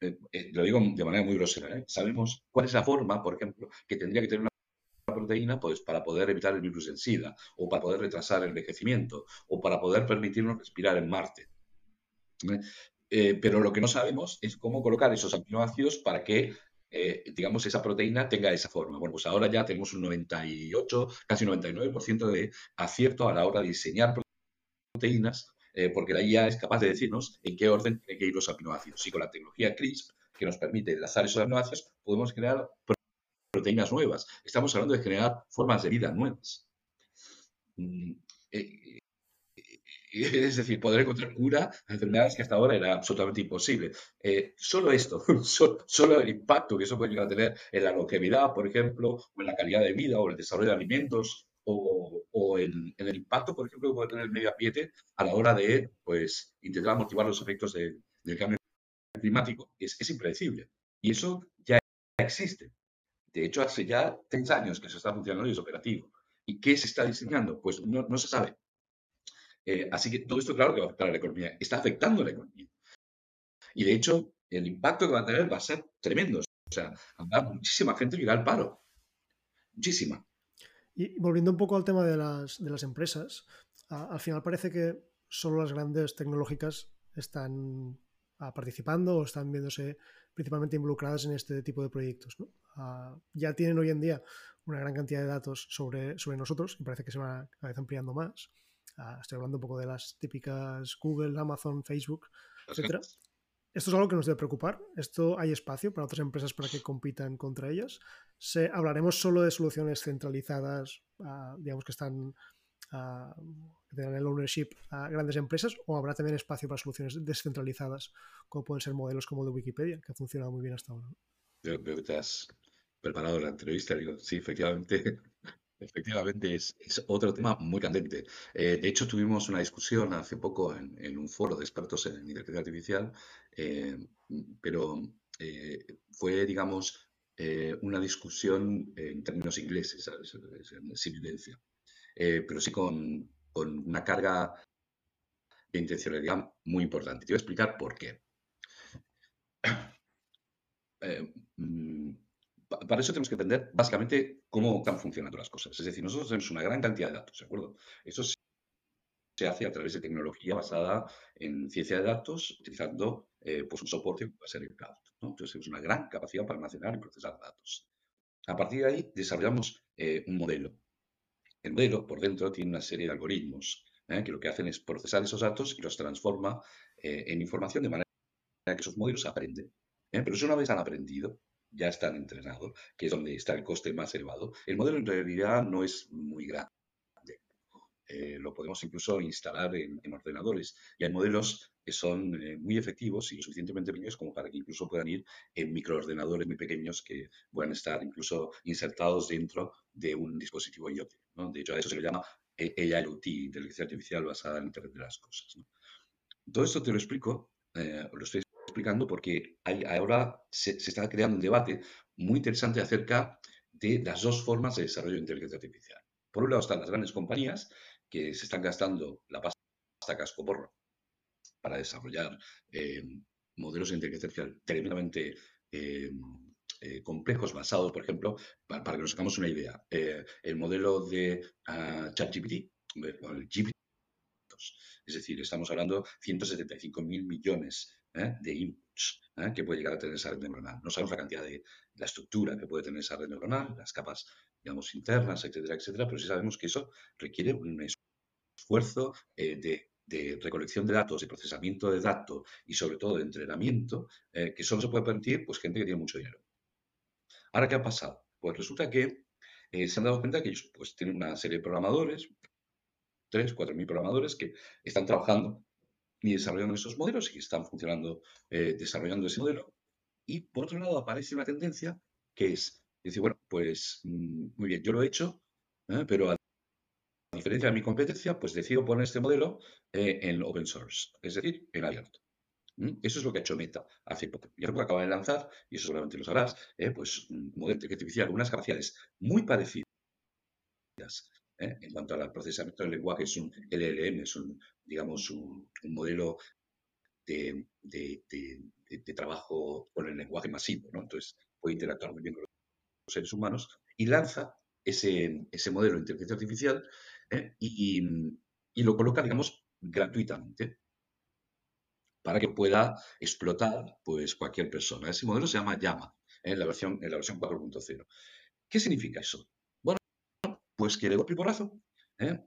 eh, lo digo de manera muy grosera, sabemos cuál es la forma, por ejemplo, que tendría que tener una proteína pues, para poder evitar el virus del SIDA, o para poder retrasar el envejecimiento, o para poder permitirnos respirar en Marte. pero lo que no sabemos es cómo colocar esos aminoácidos para que eh, digamos, esa proteína tenga esa forma. Bueno, pues ahora ya tenemos un 98, casi 99% de acierto a la hora de diseñar proteínas, eh, porque la IA es capaz de decirnos en qué orden tienen que ir los aminoácidos. Y con la tecnología CRISP, que nos permite enlazar esos aminoácidos, podemos crear proteínas nuevas. Estamos hablando de generar formas de vida nuevas. Mm, eh, es decir, poder encontrar cura a enfermedades que hasta ahora era absolutamente imposible. Eh, solo esto, solo, el impacto que eso puede llegar a tener en la longevidad, por ejemplo, o en la calidad de vida, o el desarrollo de alimentos, o, en, el impacto, por ejemplo, que puede tener el medio ambiente a la hora de pues, intentar motivar los efectos del cambio climático, es, impredecible. Y eso ya existe. De hecho, hace ya tres años que eso está funcionando y es operativo. ¿Y qué se está diseñando? Pues no, se sabe. Eh, así que todo esto, claro, que va a afectar a la economía. Está afectando a la economía. Y de hecho, el impacto que va a tener va a ser tremendo. O sea, muchísima gente que irá al paro. Muchísima. Y volviendo un poco al tema de las, de las empresas, al final parece que solo las grandes tecnológicas están participando o están viéndose principalmente involucradas en este tipo de proyectos. ya tienen hoy en día una gran cantidad de datos sobre, sobre nosotros y parece que se va cada vez ampliando más. Ah, estoy hablando un poco de las típicas Google, Amazon, Facebook, etcétera. Esto es algo que nos debe preocupar. Esto hay espacio para otras empresas para que compitan contra ellas. Se, hablaremos solo de soluciones centralizadas, ah, digamos que están ah, que el ownership a grandes empresas, o habrá también espacio para soluciones descentralizadas, como pueden ser modelos como el de Wikipedia, que ha funcionado muy bien hasta ahora. Creo, que te has, preparado la entrevista, digo, sí, efectivamente, efectivamente es, otro tema muy candente. Eh, de hecho, tuvimos una discusión hace poco en, un foro de expertos en inteligencia artificial, eh, pero eh, fue, digamos, una discusión en términos ingleses, sin evidencia, pero sí con, con una carga de intencionalidad muy importante. Te voy a explicar por qué. Mm, para eso tenemos que entender básicamente cómo están funcionando las cosas. Es decir, nosotros tenemos una gran cantidad de datos, ¿de acuerdo? Eso se hace a través de tecnología basada en ciencia de datos, utilizando eh, pues un soporte que puede ser el cloud. Entonces, tenemos una gran capacidad para almacenar y procesar datos. A partir de ahí, desarrollamos eh, un modelo. El modelo, por dentro, tiene una serie de algoritmos ¿eh? que lo que hacen es procesar esos datos y los transforma en información de manera que esos modelos aprenden. Pero eso una vez han aprendido, ya están entrenados, que es donde está el coste más elevado. El modelo en realidad no es muy grande. Eh, lo podemos incluso instalar en, ordenadores. Y hay modelos que son eh, muy efectivos y suficientemente pequeños como para que incluso puedan ir en microordenadores muy pequeños que puedan estar incluso insertados dentro de un dispositivo IoT. De hecho, a eso se le llama AIoT, inteligencia artificial basada en Internet de las Cosas. Todo esto te lo explico, eh, lo estoy explicando porque hay, ahora se, está creando un debate muy interesante acerca de las dos formas de desarrollo de inteligencia artificial. Por un lado están las grandes compañías que se están gastando la pasta cascoporro para desarrollar eh, modelos de inteligencia artificial tremendamente eh, eh, complejos basados, por ejemplo, para, que nos hagamos una idea, el modelo de uh, ChatGPT, el GPT, es decir, estamos hablando de 175 mil millones ¿eh? de inputs ¿eh? que puede llegar a tener esa red neuronal. No sabemos la cantidad de la estructura que puede tener esa red neuronal, las capas, digamos, internas, etcétera, etcétera, pero sí sabemos que eso requiere un esfuerzo eh, de, recolección de datos, de procesamiento de datos y sobre todo de entrenamiento, que solo se puede permitir pues, gente que tiene mucho dinero. Ahora, ¿qué ha pasado? Pues resulta que se han dado cuenta que ellos pues, tienen una serie de programadores, 3, 4 mil programadores que están trabajando y desarrollando esos modelos y están funcionando, eh, desarrollando ese modelo. Y por otro lado aparece una tendencia que es decir, bueno, pues mm, muy bien, yo lo he hecho, ¿eh? pero a diferencia de mi competencia, pues decido poner este modelo eh, en open source, es decir, en abierto. Eso es lo que ha hecho Meta hace poco. Y ahora acaba de lanzar, y eso seguramente lo sabrás, pues un modelo artificial con unas capacidades muy parecidas ¿eh? En cuanto al procesamiento del lenguaje, es un LLM, es un, digamos, un, modelo de, trabajo con el lenguaje masivo, ¿no? Entonces, puede interactuar muy bien con los seres humanos y lanza ese, ese modelo de inteligencia artificial ¿eh? y, lo coloca, digamos, gratuitamente para que pueda explotar pues, cualquier persona. Ese modelo se llama Llama ¿eh? en la versión, en la versión 4.0. ¿Qué significa eso? Pues que de golpe y porrazo ¿eh?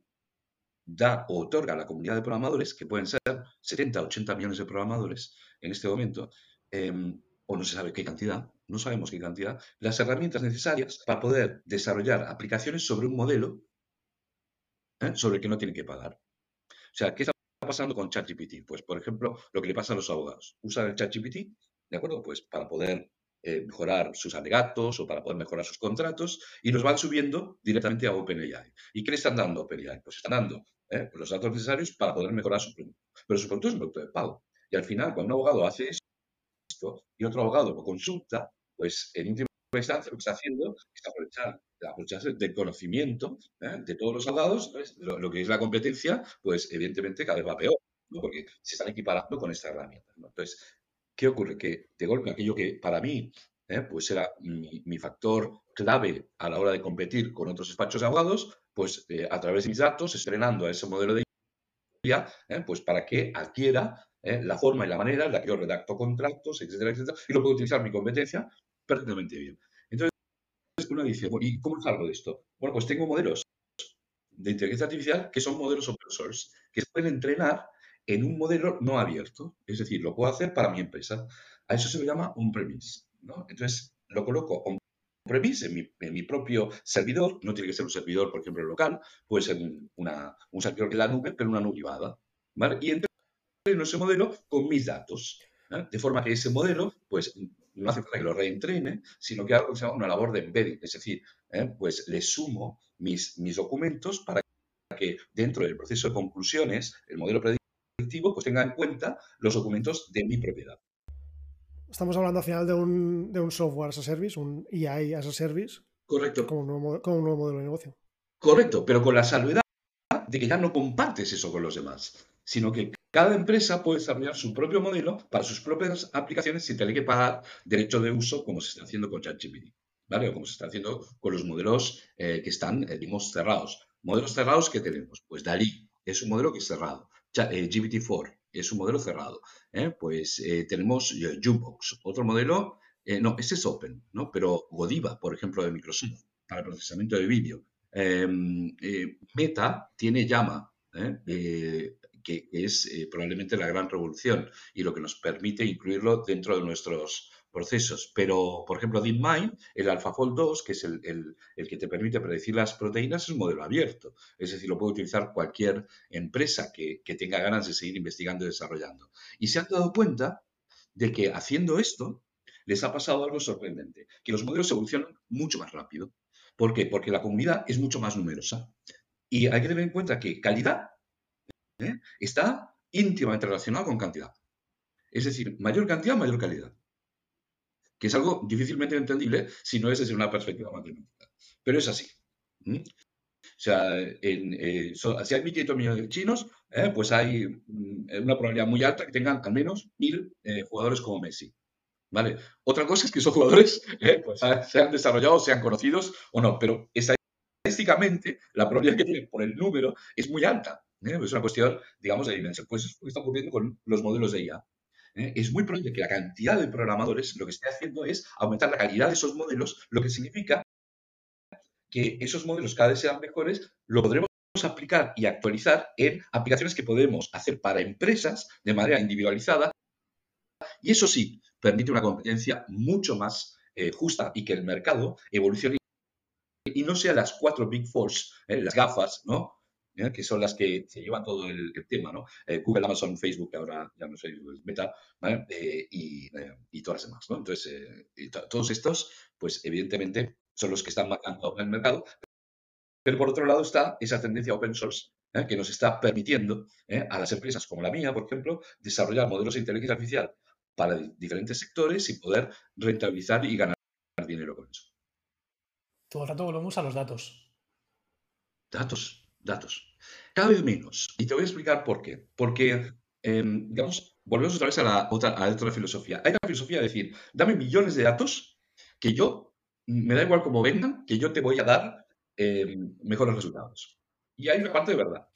da o otorga a la comunidad de programadores, que pueden ser 70, 80 millones de programadores en este momento, em, o no se sabe qué cantidad, no sabemos qué cantidad, las herramientas necesarias para poder desarrollar aplicaciones sobre un modelo ¿eh? sobre el que no tienen que pagar. O sea, ¿qué está pasando con ChatGPT? Pues, por ejemplo, lo que le pasa a los abogados. Usan el ChatGPT, ¿de acuerdo? Pues para poder eh, mejorar sus alegatos o para poder mejorar sus contratos y los van subiendo directamente a OpenAI. ¿Y qué le están dando a OpenAI? Pues están dando eh, los datos necesarios para poder mejorar su producto. Pero su producto es un producto de pago. Y al final, cuando un abogado hace esto y otro abogado lo consulta, pues en última instancia lo que está haciendo es aprovechar, aprovecharse del conocimiento eh, de todos los abogados, lo, que es la competencia, pues evidentemente cada vez va peor, porque se están equiparando con esta herramienta. Entonces, ¿Qué ocurre? Que de golpe aquello que para mí ¿eh? pues era mi, factor clave a la hora de competir con otros despachos de abogados, pues eh, a través de mis datos, estrenando a ese modelo de IA, ¿eh? pues para que adquiera la forma y la manera en la que yo redacto contratos, etcétera, etcétera, y lo puedo utilizar mi competencia perfectamente bien. Entonces, uno dice, ¿y cómo salgo de esto? Bueno, pues tengo modelos de inteligencia artificial que son modelos open source, que se pueden entrenar en un modelo no abierto. Es decir, lo puedo hacer para mi empresa. A eso se le llama un premise. ¿no? Entonces, lo coloco on premise en mi, propio servidor. No tiene que ser un servidor, por ejemplo, local. Puede ser un servidor que la nube, pero una nube privada. ¿vale? Y entreno ese modelo con mis datos. De forma que ese modelo, pues, no hace falta que lo reentrene, sino que hago una labor de embedding, es decir, ¿eh? pues le sumo mis, mis documentos para que dentro del proceso de conclusiones, el modelo predictivo, pues tenga en cuenta los documentos de mi propiedad. Estamos hablando al final de un, de un software as a service, un EI as a service. Correcto. Como un, nuevo, como un nuevo modelo de negocio. Correcto, pero con la salvedad de que ya no compartes eso con los demás, sino que cada empresa puede desarrollar su propio modelo para sus propias aplicaciones sin tener que pagar derecho de uso como se está haciendo con ChatGPT, ¿vale? O como se está haciendo con los modelos eh, que están, eh, digamos, cerrados. Modelos cerrados que tenemos, pues DALI es un modelo que es cerrado. Eh, GPT-4 es un modelo cerrado. Pues tenemos Jukebox, otro modelo, no, ese es Open, ¿no? Pero Godiva, por ejemplo, de Microsoft, para procesamiento de vídeo. Em, Meta tiene Llama, que es eh, probablemente la gran revolución y lo que nos permite incluirlo dentro de nuestros procesos. Pero, por ejemplo, DeepMind, el AlphaFold 2, que es el, que te permite predecir las proteínas, es un modelo abierto. Es decir, lo puede utilizar cualquier empresa que, tenga ganas de seguir investigando y desarrollando. Y se han dado cuenta de que haciendo esto les ha pasado algo sorprendente, que los modelos evolucionan mucho más rápido. ¿Por qué? Porque la comunidad es mucho más numerosa. Y hay que tener en cuenta que calidad ¿eh? está íntimamente relacionado con cantidad. Es decir, mayor cantidad, mayor calidad. Que es algo difícilmente entendible si no es desde una perspectiva matemática. Pero es así. O sea, eh, si hay 1.500 millones de chinos, ¿eh? pues hay mm, una probabilidad muy alta que tengan al menos 1.000 jugadores como Messi. ¿Vale? Otra cosa es que esos jugadores pues, sean desarrollados, sean conocidos o no, pero estadísticamente la probabilidad que tienen por el número es muy alta. ¿eh? Es una cuestión, digamos, de dimensión. Pues es lo que está ocurriendo con los modelos de IA. ¿Eh? Es muy probable que la cantidad de programadores lo que esté haciendo es aumentar la calidad de esos modelos, lo que significa que esos modelos cada vez sean mejores, lo podremos aplicar y actualizar en aplicaciones que podemos hacer para empresas de manera individualizada y eso sí, permite una competencia mucho más eh, justa y que el mercado evolucione y no sea las cuatro Big Fours, las gafas, ¿no? ¿Eh? que son las que se llevan todo el, tema, ¿no? Eh, Google, Amazon, Facebook, ahora ya no sé, Meta, eh, y, todas las demás, ¿no? Entonces, todos estos, pues evidentemente son los que están marcando el mercado, pero por otro lado está esa tendencia open source que nos está permitiendo a las empresas como la mía, por ejemplo, desarrollar modelos de inteligencia artificial para diferentes sectores y poder rentabilizar y ganar dinero con eso. Todo el rato volvemos a los datos. Datos datos. Cada vez menos. Y te voy a explicar por qué. Porque, em, digamos, volvemos otra vez a la otra filosofía. Hay una filosofía de decir, dame millones de datos que yo, me da igual cómo vengan, que yo te voy a dar em, mejores resultados. Y hay una parte de verdad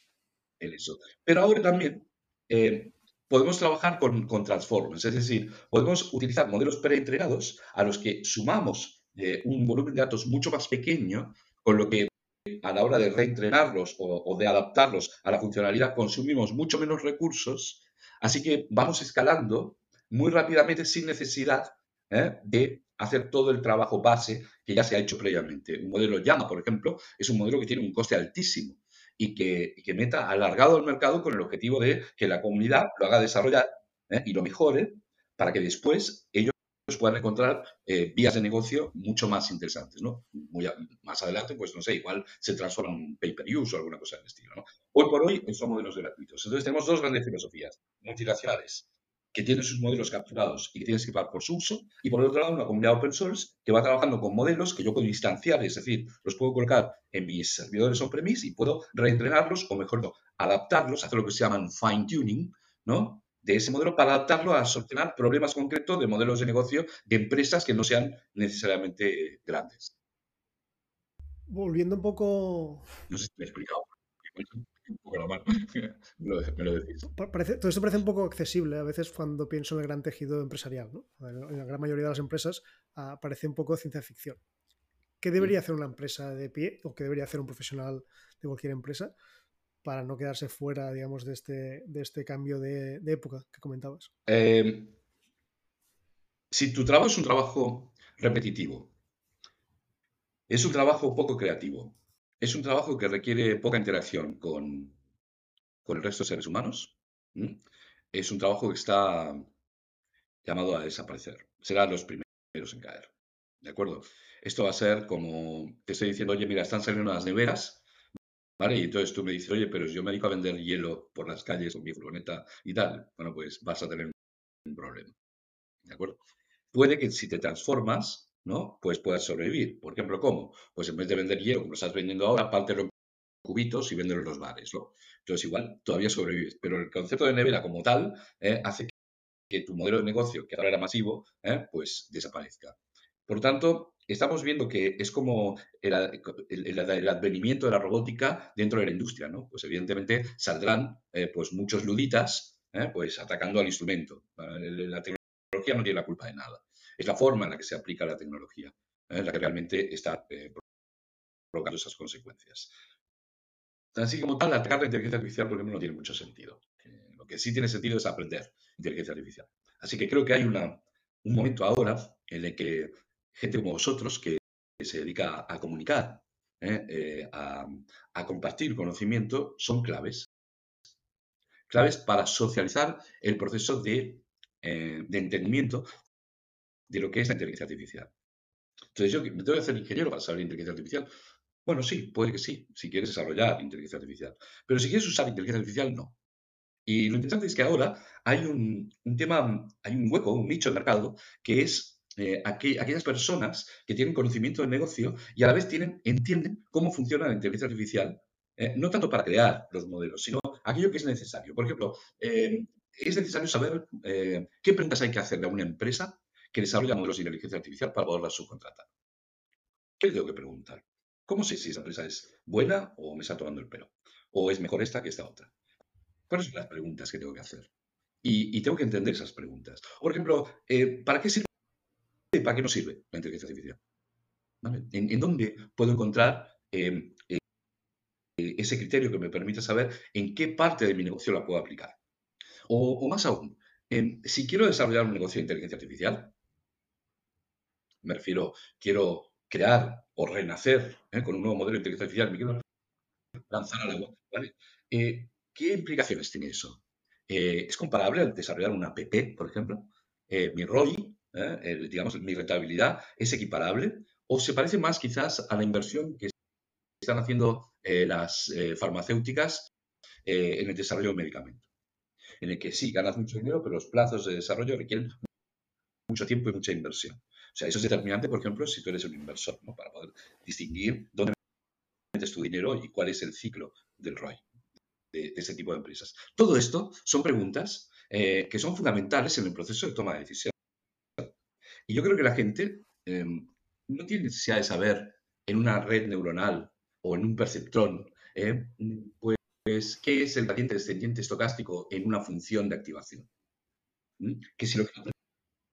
en eso. Pero ahora también em, podemos trabajar con, con transformers, es decir, podemos utilizar modelos preentrenados a los que sumamos eh, un volumen de datos mucho más pequeño, con lo que a la hora de reentrenarlos o, de adaptarlos a la funcionalidad consumimos mucho menos recursos, así que vamos escalando muy rápidamente sin necesidad ¿eh? de hacer todo el trabajo base que ya se ha hecho previamente. Un modelo llama, por ejemplo, es un modelo que tiene un coste altísimo y que, meta alargado el mercado con el objetivo de que la comunidad lo haga desarrollar ¿eh? y lo mejore para que después ellos puedan encontrar eh, vías de negocio mucho más interesantes, ¿no? Muy más adelante, pues no sé, igual se transforma en pay-per-use o alguna cosa del estilo, ¿no? Hoy por hoy son modelos gratuitos. Entonces tenemos dos grandes filosofías, multinacionales, que tienen sus modelos capturados y que tienes que pagar por su uso, y por otro lado una comunidad open source que va trabajando con modelos que yo puedo instanciar, es decir, los puedo colocar en mis servidores on-premise y puedo reentrenarlos, o mejor no, adaptarlos, hacer lo que se llama fine-tuning, ¿no? De ese modelo para adaptarlo a solucionar problemas concretos de modelos de negocio de empresas que no sean necesariamente grandes. Volviendo un poco... No sé si me he explicado. me lo decís. todo esto parece un poco accesible a veces cuando pienso en el gran tejido empresarial. ¿no? En la gran mayoría de las empresas ah, parece un poco ciencia ficción. ¿Qué debería hacer una empresa de pie o qué debería hacer un profesional de cualquier empresa para no quedarse fuera, digamos, de este, de este cambio de, época que comentabas? Em, si tu trabajo es un trabajo repetitivo, es un trabajo poco creativo, es un trabajo que requiere poca interacción con, con el resto de seres humanos, es un trabajo que está llamado a desaparecer. Será los primeros. en caer. ¿De acuerdo? Esto va a ser como te estoy diciendo, oye, mira, están saliendo las neveras, Y entonces tú me dices, oye, pero yo me dedico a vender hielo por las calles con mi furgoneta y tal. Bueno, pues vas a tener un problema. ¿De acuerdo? Puede que si te transformas, ¿no? Pues puedas sobrevivir. Por ejemplo, ¿cómo? Pues en vez de vender hielo como lo estás vendiendo ahora, pártelo en cubitos y véndelo en los bares, ¿no? Entonces igual todavía sobrevives. Pero el concepto de nevera como tal eh, hace que tu modelo de negocio, que ahora era masivo, eh, pues desaparezca. Por tanto, estamos viendo que es como el, advenimiento de la robótica dentro de la industria, ¿no? Pues evidentemente saldrán eh, pues muchos luditas ¿eh? pues atacando al instrumento. La tecnología no tiene la culpa de nada. Es la forma en la que se aplica la tecnología ¿eh? la que realmente está provocando esas consecuencias. Así como tal, atacar la inteligencia artificial, por ejemplo, no tiene mucho sentido. lo que sí tiene sentido es aprender inteligencia artificial. Así que creo que hay una, un momento ahora en el que gente como vosotros, que se dedica a comunicar, a, a, compartir conocimiento, son claves claves para socializar el proceso de, eh, entendimiento de lo que es la inteligencia artificial. Entonces, yo me tengo que hacer ingeniero para saber inteligencia artificial. Bueno, sí, puede que sí, si quieres desarrollar inteligencia artificial. Pero si quieres usar inteligencia artificial, no. Y lo interesante es que ahora hay un, tema, hay un hueco, un nicho de mercado, que es eh, aquellas personas que tienen conocimiento del negocio y a la vez tienen, entienden cómo funciona la inteligencia artificial, eh, no tanto para crear los modelos, sino aquello que es necesario. Por ejemplo, eh, es necesario saber qué preguntas hay que hacerle a una empresa que desarrolla modelos de inteligencia artificial para poderla subcontratar. ¿Qué le tengo que preguntar? ¿Cómo sé si esa empresa es buena o me está tomando el pelo? ¿O es mejor esta que esta otra? ¿Cuáles son las preguntas que tengo que hacer? Y, tengo que entender esas preguntas. Por ejemplo, ¿para qué sirve para qué no sirve la inteligencia artificial? ¿En, dónde puedo encontrar ese criterio que me permite saber en qué parte de mi negocio la puedo aplicar. O, más aún, si quiero desarrollar un negocio de inteligencia artificial, me refiero, quiero crear o renacer ¿eh? con un nuevo modelo de inteligencia artificial, me quiero lanzar al agua. Eh, ¿Qué implicaciones tiene eso? Eh, ¿Es comparable al desarrollar una app, por ejemplo? ¿Mi ROI, digamos, mi rentabilidad, es equiparable? ¿O se parece más quizás a la inversión que están haciendo eh, las eh, farmacéuticas eh, en el desarrollo de un medicamento. En el que sí, ganas mucho dinero, pero los plazos de desarrollo requieren mucho tiempo y mucha inversión. O sea, eso es determinante, por ejemplo, si tú eres un inversor, ¿no? para poder distinguir dónde metes tu dinero y cuál es el ciclo del ROI de, ese tipo de empresas. Todo esto son preguntas que son fundamentales en el proceso de toma de decisión. Y yo creo que la gente no tiene necesidad de saber en una red neuronal o en un perceptrón, ¿eh? pues, ¿qué es el gradiente descendiente estocástico en una función de activación? ¿Mm? Que si lo que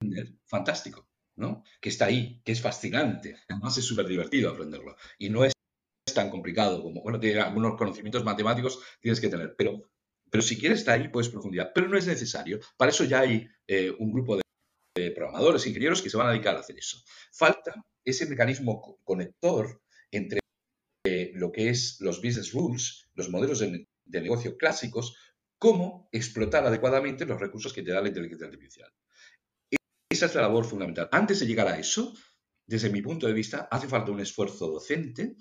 aprender, fantástico, ¿no? Que está ahí, que es fascinante, además es súper divertido aprenderlo y no es tan complicado como, bueno, tiene algunos conocimientos matemáticos tienes que tener, pero, pero si quieres estar ahí, puedes profundizar, pero no es necesario. Para eso ya hay eh, un grupo de, de programadores, ingenieros que se van a dedicar a hacer eso. Falta ese mecanismo conector entre lo que es los business rules, los modelos de, negocio clásicos, cómo explotar adecuadamente los recursos que te da la inteligencia artificial. Esa es la labor fundamental. Antes de llegar a eso, desde mi punto de vista, hace falta un esfuerzo docente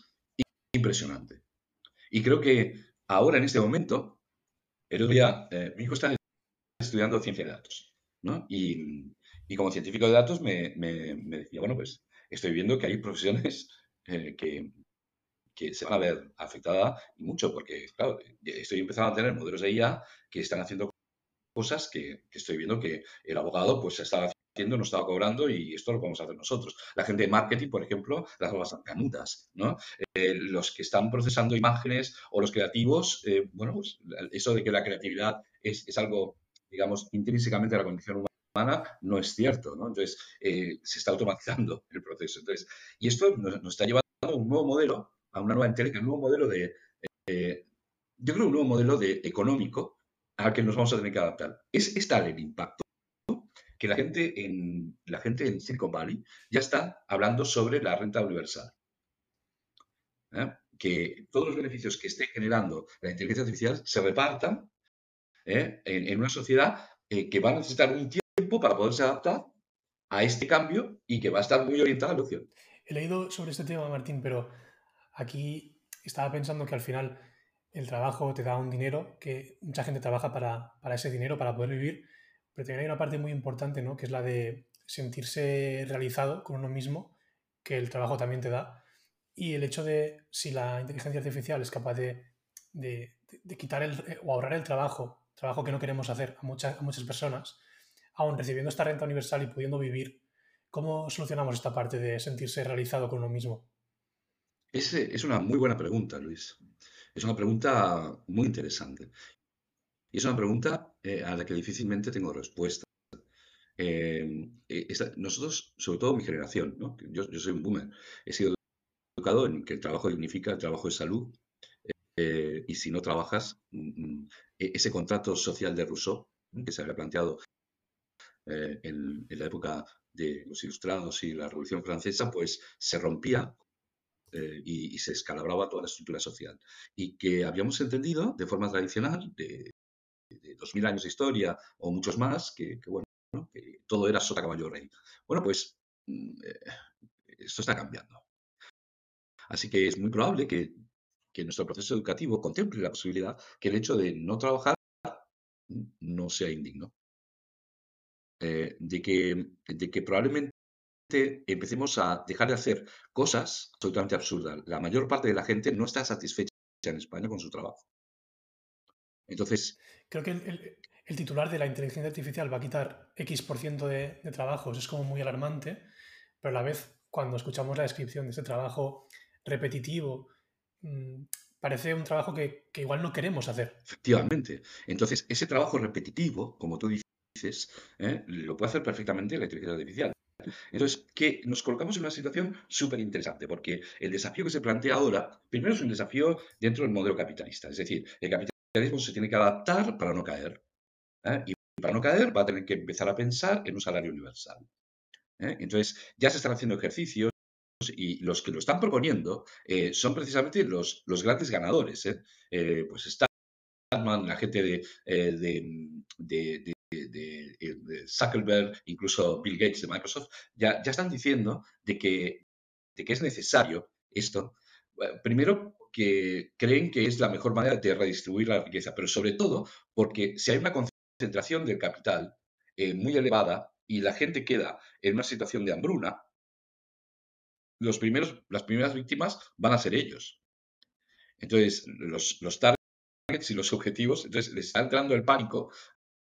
impresionante. Y creo que ahora, en este momento, el otro día, eh, mi hijo está estudiando ciencia de datos, ¿no? y, como científico de datos me, decía, bueno, pues estoy viendo que hay profesiones eh, que, que se van a ver afectadas y mucho, porque, claro, estoy empezando a tener modelos de IA que están haciendo cosas que, estoy viendo que el abogado pues estaba haciendo, no estaba cobrando y esto lo podemos hacer nosotros. La gente de marketing, por ejemplo, las cosas canutas, ¿no? Eh, los que están procesando imágenes o los creativos, eh, bueno, pues eso de que la creatividad es, es algo, digamos, intrínsecamente a la condición humana, no es cierto, ¿no? Entonces, eh, se está automatizando el proceso. Entonces, y esto nos, está llevando a un nuevo modelo a una nueva inteligencia, un nuevo modelo de, eh, yo creo, un nuevo modelo de económico al que nos vamos a tener que adaptar. Es, es tal el impacto que la gente, en, la gente en Silicon Valley ya está hablando sobre la renta universal. ¿eh? Que todos los beneficios que esté generando la inteligencia artificial se repartan en, en, una sociedad que va a necesitar un tiempo para poderse adaptar a este cambio y que va a estar muy orientada a la opción. He leído sobre este tema, Martín, pero aquí estaba pensando que al final el trabajo te da un dinero, que mucha gente trabaja para, ese dinero, para poder vivir, pero también hay una parte muy importante, ¿no? Que es la de sentirse realizado con uno mismo, que el trabajo también te da. Y el hecho de si la inteligencia artificial es capaz de, quitar el, o ahorrar el trabajo, trabajo que no queremos hacer a, muchas a muchas personas, aún recibiendo esta renta universal y pudiendo vivir, ¿cómo solucionamos esta parte de sentirse realizado con uno mismo? Es, es una muy buena pregunta, Luis. Es una pregunta muy interesante. Y es una pregunta eh, a la que difícilmente tengo respuesta. Eh, eh, nosotros, sobre todo mi generación, yo, soy un boomer, he sido educado en que el trabajo dignifica, el trabajo es salud, y si no trabajas, mm, mm, e, ese contrato social de Rousseau, que se había planteado en, la época de los ilustrados y la Revolución Francesa, pues se rompía y, se escalabraba toda la estructura social. Y que habíamos entendido de forma tradicional, de, dos mil años de historia o muchos más, que, bueno, que todo era sota caballo rey. Bueno, pues mm, eh, esto está cambiando. Así que es muy probable que, nuestro proceso educativo contemple la posibilidad que el hecho de no trabajar no sea indigno. Eh, de, que, de que probablemente empecemos a dejar de hacer cosas absolutamente absurdas. La mayor parte de la gente no está satisfecha en España con su trabajo. Entonces. Creo que el, el titular de la inteligencia artificial va a quitar X por ciento de, trabajos es como muy alarmante, pero a la vez, cuando escuchamos la descripción de este trabajo repetitivo, mm, parece un trabajo que, igual no queremos hacer. Efectivamente. Entonces, ese trabajo repetitivo, como tú ¿eh? lo puede hacer perfectamente la inteligencia artificial. Entonces, que nos colocamos en una situación súper interesante, porque el desafío que se plantea ahora, primero es un desafío dentro del modelo capitalista, es decir, el capitalismo se tiene que adaptar para no caer. ¿eh? Y para no caer va a tener que empezar a pensar en un salario universal. ¿eh? Entonces, ya se están haciendo ejercicios y los que lo están proponiendo son precisamente los, los grandes ganadores. pues Stadman, la gente de, Zuckerberg, incluso Bill Gates de Microsoft, ya, ya están diciendo de que, de que es necesario esto. Primero, que creen que es la mejor manera de redistribuir la riqueza, pero sobre todo porque si hay una concentración del capital eh, muy elevada y la gente queda en una situación de hambruna, los primeros, las primeras víctimas van a ser ellos. Entonces, los, los targets y los objetivos, entonces les está entrando el pánico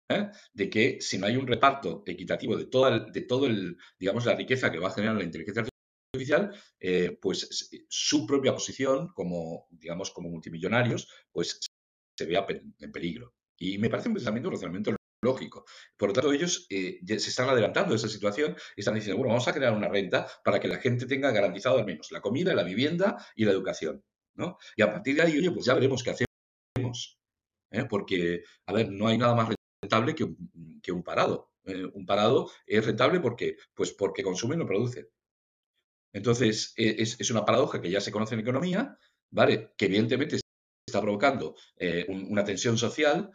¿eh? de que si no hay un reparto equitativo de toda de todo el, digamos, la riqueza que va a generar la inteligencia artificial, eh, pues su propia posición como, digamos, como multimillonarios, pues se vea en peligro. Y me parece un pensamiento razonamiento lógico. Por lo tanto, ellos eh, se están adelantando a esa situación y están diciendo, bueno, vamos a crear una renta para que la gente tenga garantizado al menos la comida, la vivienda y la educación. ¿no? Y a partir de ahí, oye, pues ya veremos qué hacemos. Porque, a ver, no hay nada más rentable que un, parado. ¿eh? un parado es rentable porque, pues porque consume y no produce. Entonces, e, es, es, una paradoja que ya se conoce en economía, ¿vale? Que evidentemente está provocando eh, una tensión social,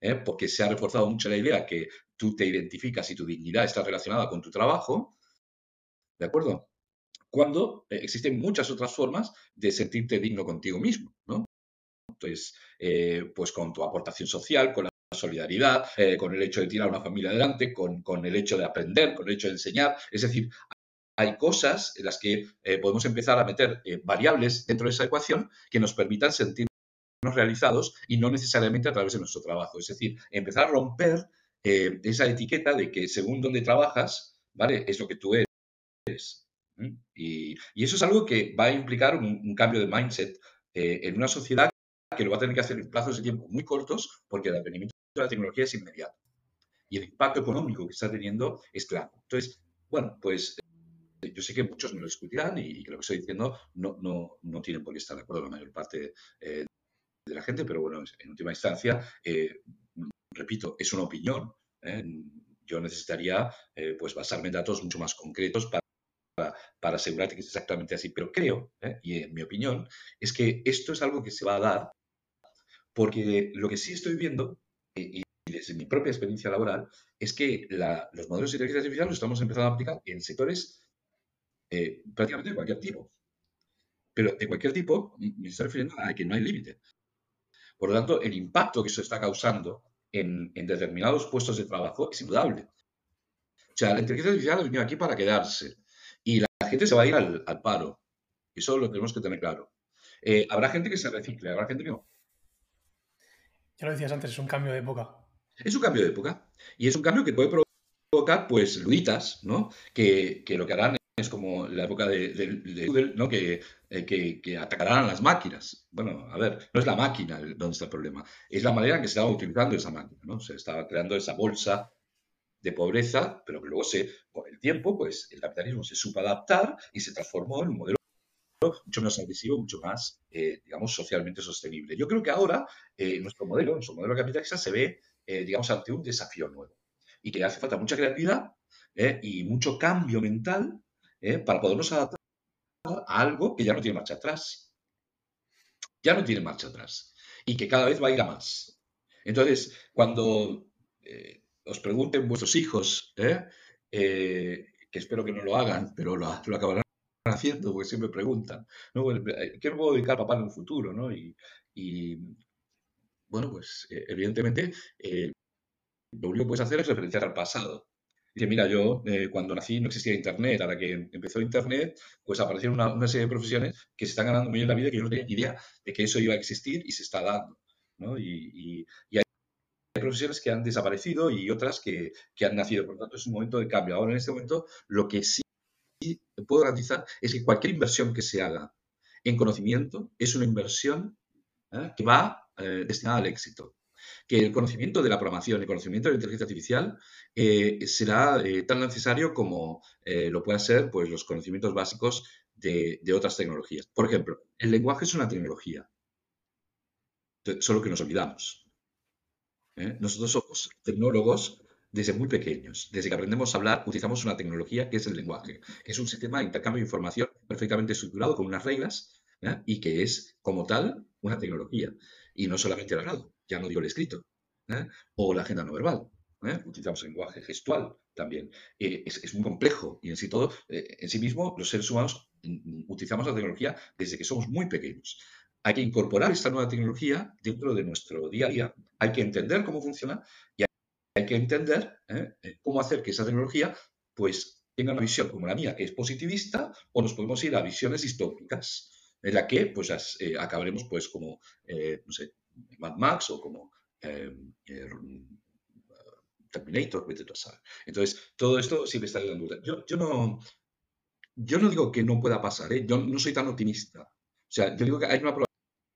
¿eh? porque se ha reforzado mucho la idea que tú te identificas y tu dignidad está relacionada con tu trabajo, ¿de acuerdo? Cuando existen muchas otras formas de sentirte digno contigo mismo, ¿no? Entonces, pues con tu aportación social, con la solidaridad, con el hecho de tirar una familia adelante, con, el hecho de aprender, con el hecho de enseñar. Es decir, hay cosas en las que podemos empezar a meter variables dentro de esa ecuación que nos permitan sentir realizados y no necesariamente a través de nuestro trabajo. Es decir, empezar a romper eh, esa etiqueta de que según donde trabajas, ¿vale? Es lo que tú eres. Y, eso es algo que va a implicar un, cambio de mindset eh, en una sociedad que lo va a tener que hacer en plazos de tiempo muy cortos porque el advenimiento de la tecnología es inmediato. Y el impacto económico que está teniendo es claro. Entonces, bueno, pues yo sé que muchos me lo discutirán y, que lo que estoy diciendo no, no, no tienen por qué estar de acuerdo la mayor parte eh, de la gente, pero bueno, en última instancia, eh, repito, es una opinión. ¿eh? Yo necesitaría eh, pues basarme en datos mucho más concretos para, para, asegurarte que es exactamente así. Pero creo, y en mi opinión, es que esto es algo que se va a dar porque lo que sí estoy viendo, y, desde mi propia experiencia laboral, es que los modelos de inteligencia artificial los estamos empezando a aplicar en sectores eh, prácticamente de cualquier tipo. Pero de cualquier tipo, me estoy refiriendo a que no hay límite. Por lo tanto, el impacto que eso está causando en, determinados puestos de trabajo es indudable. O sea, la inteligencia artificial ha venido aquí para quedarse y la gente se va a ir al, paro. Eso lo tenemos que tener claro. Eh, habrá gente que se recicle, habrá gente que no. Ya lo decías antes, es un cambio de época. Es un cambio de época. Y es un cambio que puede provocar, pues, luditas, ¿no? Que, que lo que harán es como la época de, Google, ¿no? Eh, que, que, atacarán las máquinas. Bueno, a ver, no es la máquina donde está el problema, es la manera en que se estaba utilizando esa máquina, ¿no? Se estaba creando esa bolsa de pobreza, pero que luego se, con el tiempo, pues el capitalismo se supo adaptar y se transformó en un modelo mucho más agresivo, mucho más, eh, digamos, socialmente sostenible. Yo creo que ahora eh, nuestro modelo, nuestro modelo capitalista se ve, digamos, ante un desafío nuevo y que hace falta mucha creatividad y mucho cambio mental ¿eh? para podernos adaptar a algo que ya no tiene marcha atrás. Ya no tiene marcha atrás. Y que cada vez va a ir a más. Entonces, cuando eh, os pregunten vuestros hijos, ¿eh? que espero que no lo hagan, pero lo, acabarán haciendo porque siempre preguntan, ¿no? ¿qué me puedo dedicar papá en un futuro? ¿no? Y, y bueno, pues evidentemente lo único que puedes hacer es referenciar al pasado. Dice, mira, yo eh, cuando nací no existía Internet, ahora que empezó Internet, pues aparecieron una, serie de profesiones que se están ganando muy bien la vida que yo no tenía idea de que eso iba a existir y se está dando. ¿no? Y, hay profesiones que han desaparecido y otras que, han nacido. Por lo tanto, es un momento de cambio. Ahora, en este momento, lo que sí puedo garantizar es que cualquier inversión que se haga en conocimiento es una inversión ¿eh? que va eh, destinada al éxito que el conocimiento de la programación, el conocimiento de la inteligencia artificial eh, será tan necesario como lo puedan ser pues, los conocimientos básicos de, otras tecnologías. Por ejemplo, el lenguaje es una tecnología, solo que nos olvidamos. Nosotros somos tecnólogos desde muy pequeños. Desde que aprendemos a hablar, utilizamos una tecnología que es el lenguaje, es un sistema de intercambio de información perfectamente estructurado con unas reglas y que es, como tal, una tecnología. Y no solamente el hablado ya no digo el escrito, ¿eh? o la agenda no verbal. ¿eh? Utilizamos lenguaje gestual también. Eh, es, muy complejo y en sí todo, en sí mismo, los seres humanos mm, utilizamos la tecnología desde que somos muy pequeños. Hay que incorporar esta nueva tecnología dentro de nuestro día a día. Hay que entender cómo funciona y hay que entender cómo hacer que esa tecnología pues tenga una visión como la mía, que es positivista, o nos podemos ir a visiones distópicas, en la que pues acabaremos pues como, no sé, Mad Max o como eh, eh, Terminator, Entonces, todo esto siempre está en la duda. Yo, yo, no, yo no digo que no pueda pasar, ¿eh? yo no soy tan optimista. O sea, yo digo que hay una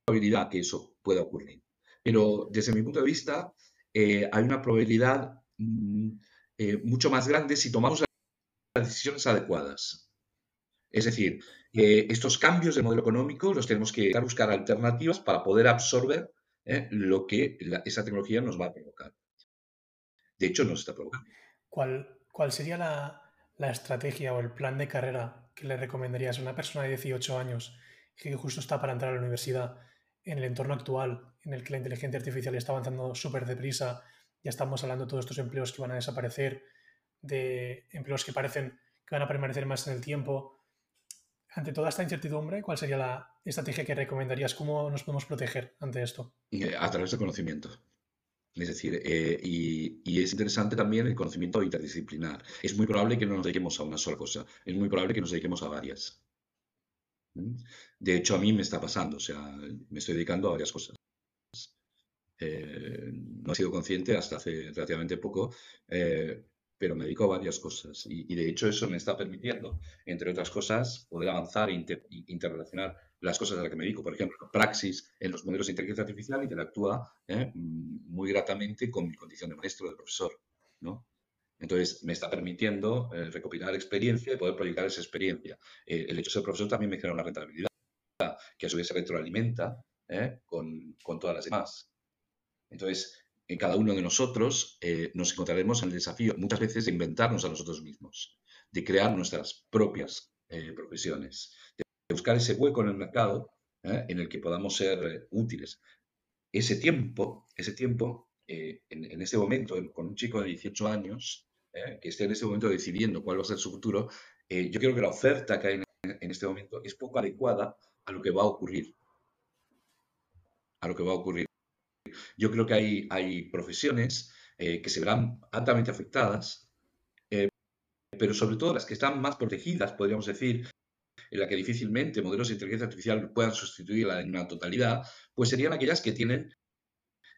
probabilidad que eso pueda ocurrir. Pero desde mi punto de vista, hay una probabilidad mm, mucho más grande si tomamos las decisiones adecuadas. Es decir, estos cambios de modelo económico los tenemos que buscar alternativas para poder absorber ¿eh? lo que esa tecnología nos va a provocar. De hecho, nos está provocando. ¿Cuál, cuál sería la, la, estrategia o el plan de carrera que le recomendarías a una persona de 18 años que justo está para entrar a la universidad en el entorno actual en el que la inteligencia artificial está avanzando súper deprisa? Ya estamos hablando de todos estos empleos que van a desaparecer, de empleos que parecen que van a permanecer más en el tiempo ante toda esta incertidumbre, ¿cuál sería la estrategia que recomendarías? ¿Cómo nos podemos proteger ante esto? Eh, a través de conocimiento. Es decir, eh, y, es interesante también el conocimiento interdisciplinar. Es muy probable que no nos dediquemos a una sola cosa, es muy probable que nos dediquemos a varias. ¿Mm? De hecho, a mí me está pasando, o sea, me estoy dedicando a varias cosas. Eh, no he sido consciente hasta hace relativamente poco, pero me dedico a varias cosas y, de hecho eso me está permitiendo, entre otras cosas, poder avanzar e interrelacionar las cosas a las que me dedico. Por ejemplo, Praxis en los modelos de inteligencia artificial interactúa ¿eh? muy gratamente con mi condición de maestro, de profesor. ¿no? Entonces, me está permitiendo eh, recopilar experiencia y poder proyectar esa experiencia. Eh, el hecho de ser profesor también me genera una rentabilidad que a su vez se retroalimenta con todas las demás. Entonces, en cada uno de nosotros eh, nos encontraremos en el desafío muchas veces de inventarnos a nosotros mismos, de crear nuestras propias eh, profesiones, de buscar ese hueco en el mercado eh, en el que podamos ser útiles. Ese tiempo, ese tiempo en, en, este momento, con un chico de 18 años, que esté en este momento decidiendo cuál va a ser su futuro, yo creo que la oferta que hay en este momento es poco adecuada a lo que va a ocurrir. A lo que va a ocurrir. Yo creo que hay, hay profesiones eh, que se verán altamente afectadas, eh, pero sobre todo las que están más protegidas, podríamos decir, en la que difícilmente modelos de inteligencia artificial puedan sustituirla en una totalidad, pues serían aquellas que tienen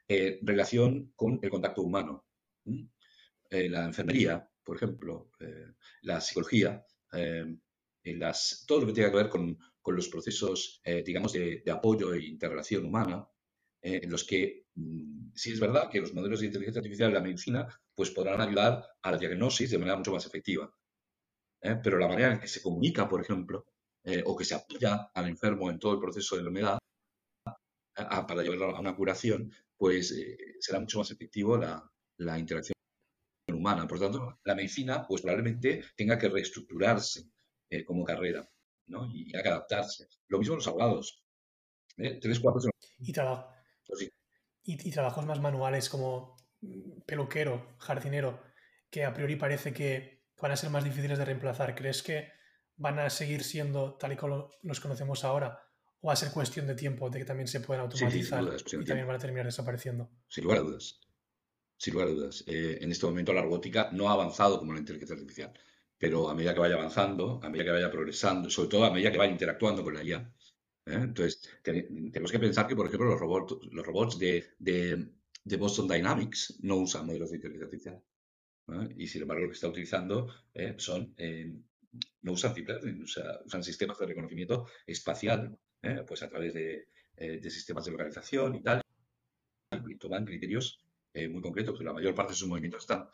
eh, relación con el contacto humano. la enfermería, por ejemplo, la psicología, las, todo lo que tenga que ver con, con los procesos, digamos, de, de, apoyo e interrelación humana, en los que sí es verdad que los modelos de inteligencia artificial en la medicina pues podrán ayudar a la diagnosis de manera mucho más efectiva. ¿eh? Pero la manera en que se comunica, por ejemplo, eh, o que se apoya al enfermo en todo el proceso de la enfermedad para llevarlo a una curación, pues eh, será mucho más efectivo la, la, interacción humana. Por tanto, la medicina pues probablemente tenga que reestructurarse como carrera ¿no? y tenga que adaptarse. Lo mismo los abogados. Tres, cuatro... Y trabajo y, trabajos más manuales como mm, peluquero, jardinero, que a priori parece que van a ser más difíciles de reemplazar, ¿crees que van a seguir siendo tal y como los conocemos ahora? ¿O va a ser cuestión de tiempo de que también se puedan automatizar y también van a terminar desapareciendo? Sin lugar a dudas. Sin lugar a dudas. Eh, en este momento la robótica no ha avanzado como la inteligencia artificial, pero a medida que vaya avanzando, a medida que vaya progresando, sobre todo a medida que vaya interactuando con la IA. Entonces, tenemos que pensar que, por ejemplo, los robots, los robots de, de, Boston Dynamics no usan modelos de inteligencia artificial. Y sin embargo, lo que está utilizando ¿eh? son, eh, no usan deep usan sistemas de reconocimiento espacial, pues a través de, de, sistemas de localización y tal, y toman criterios muy concretos, pero la mayor parte de sus movimientos están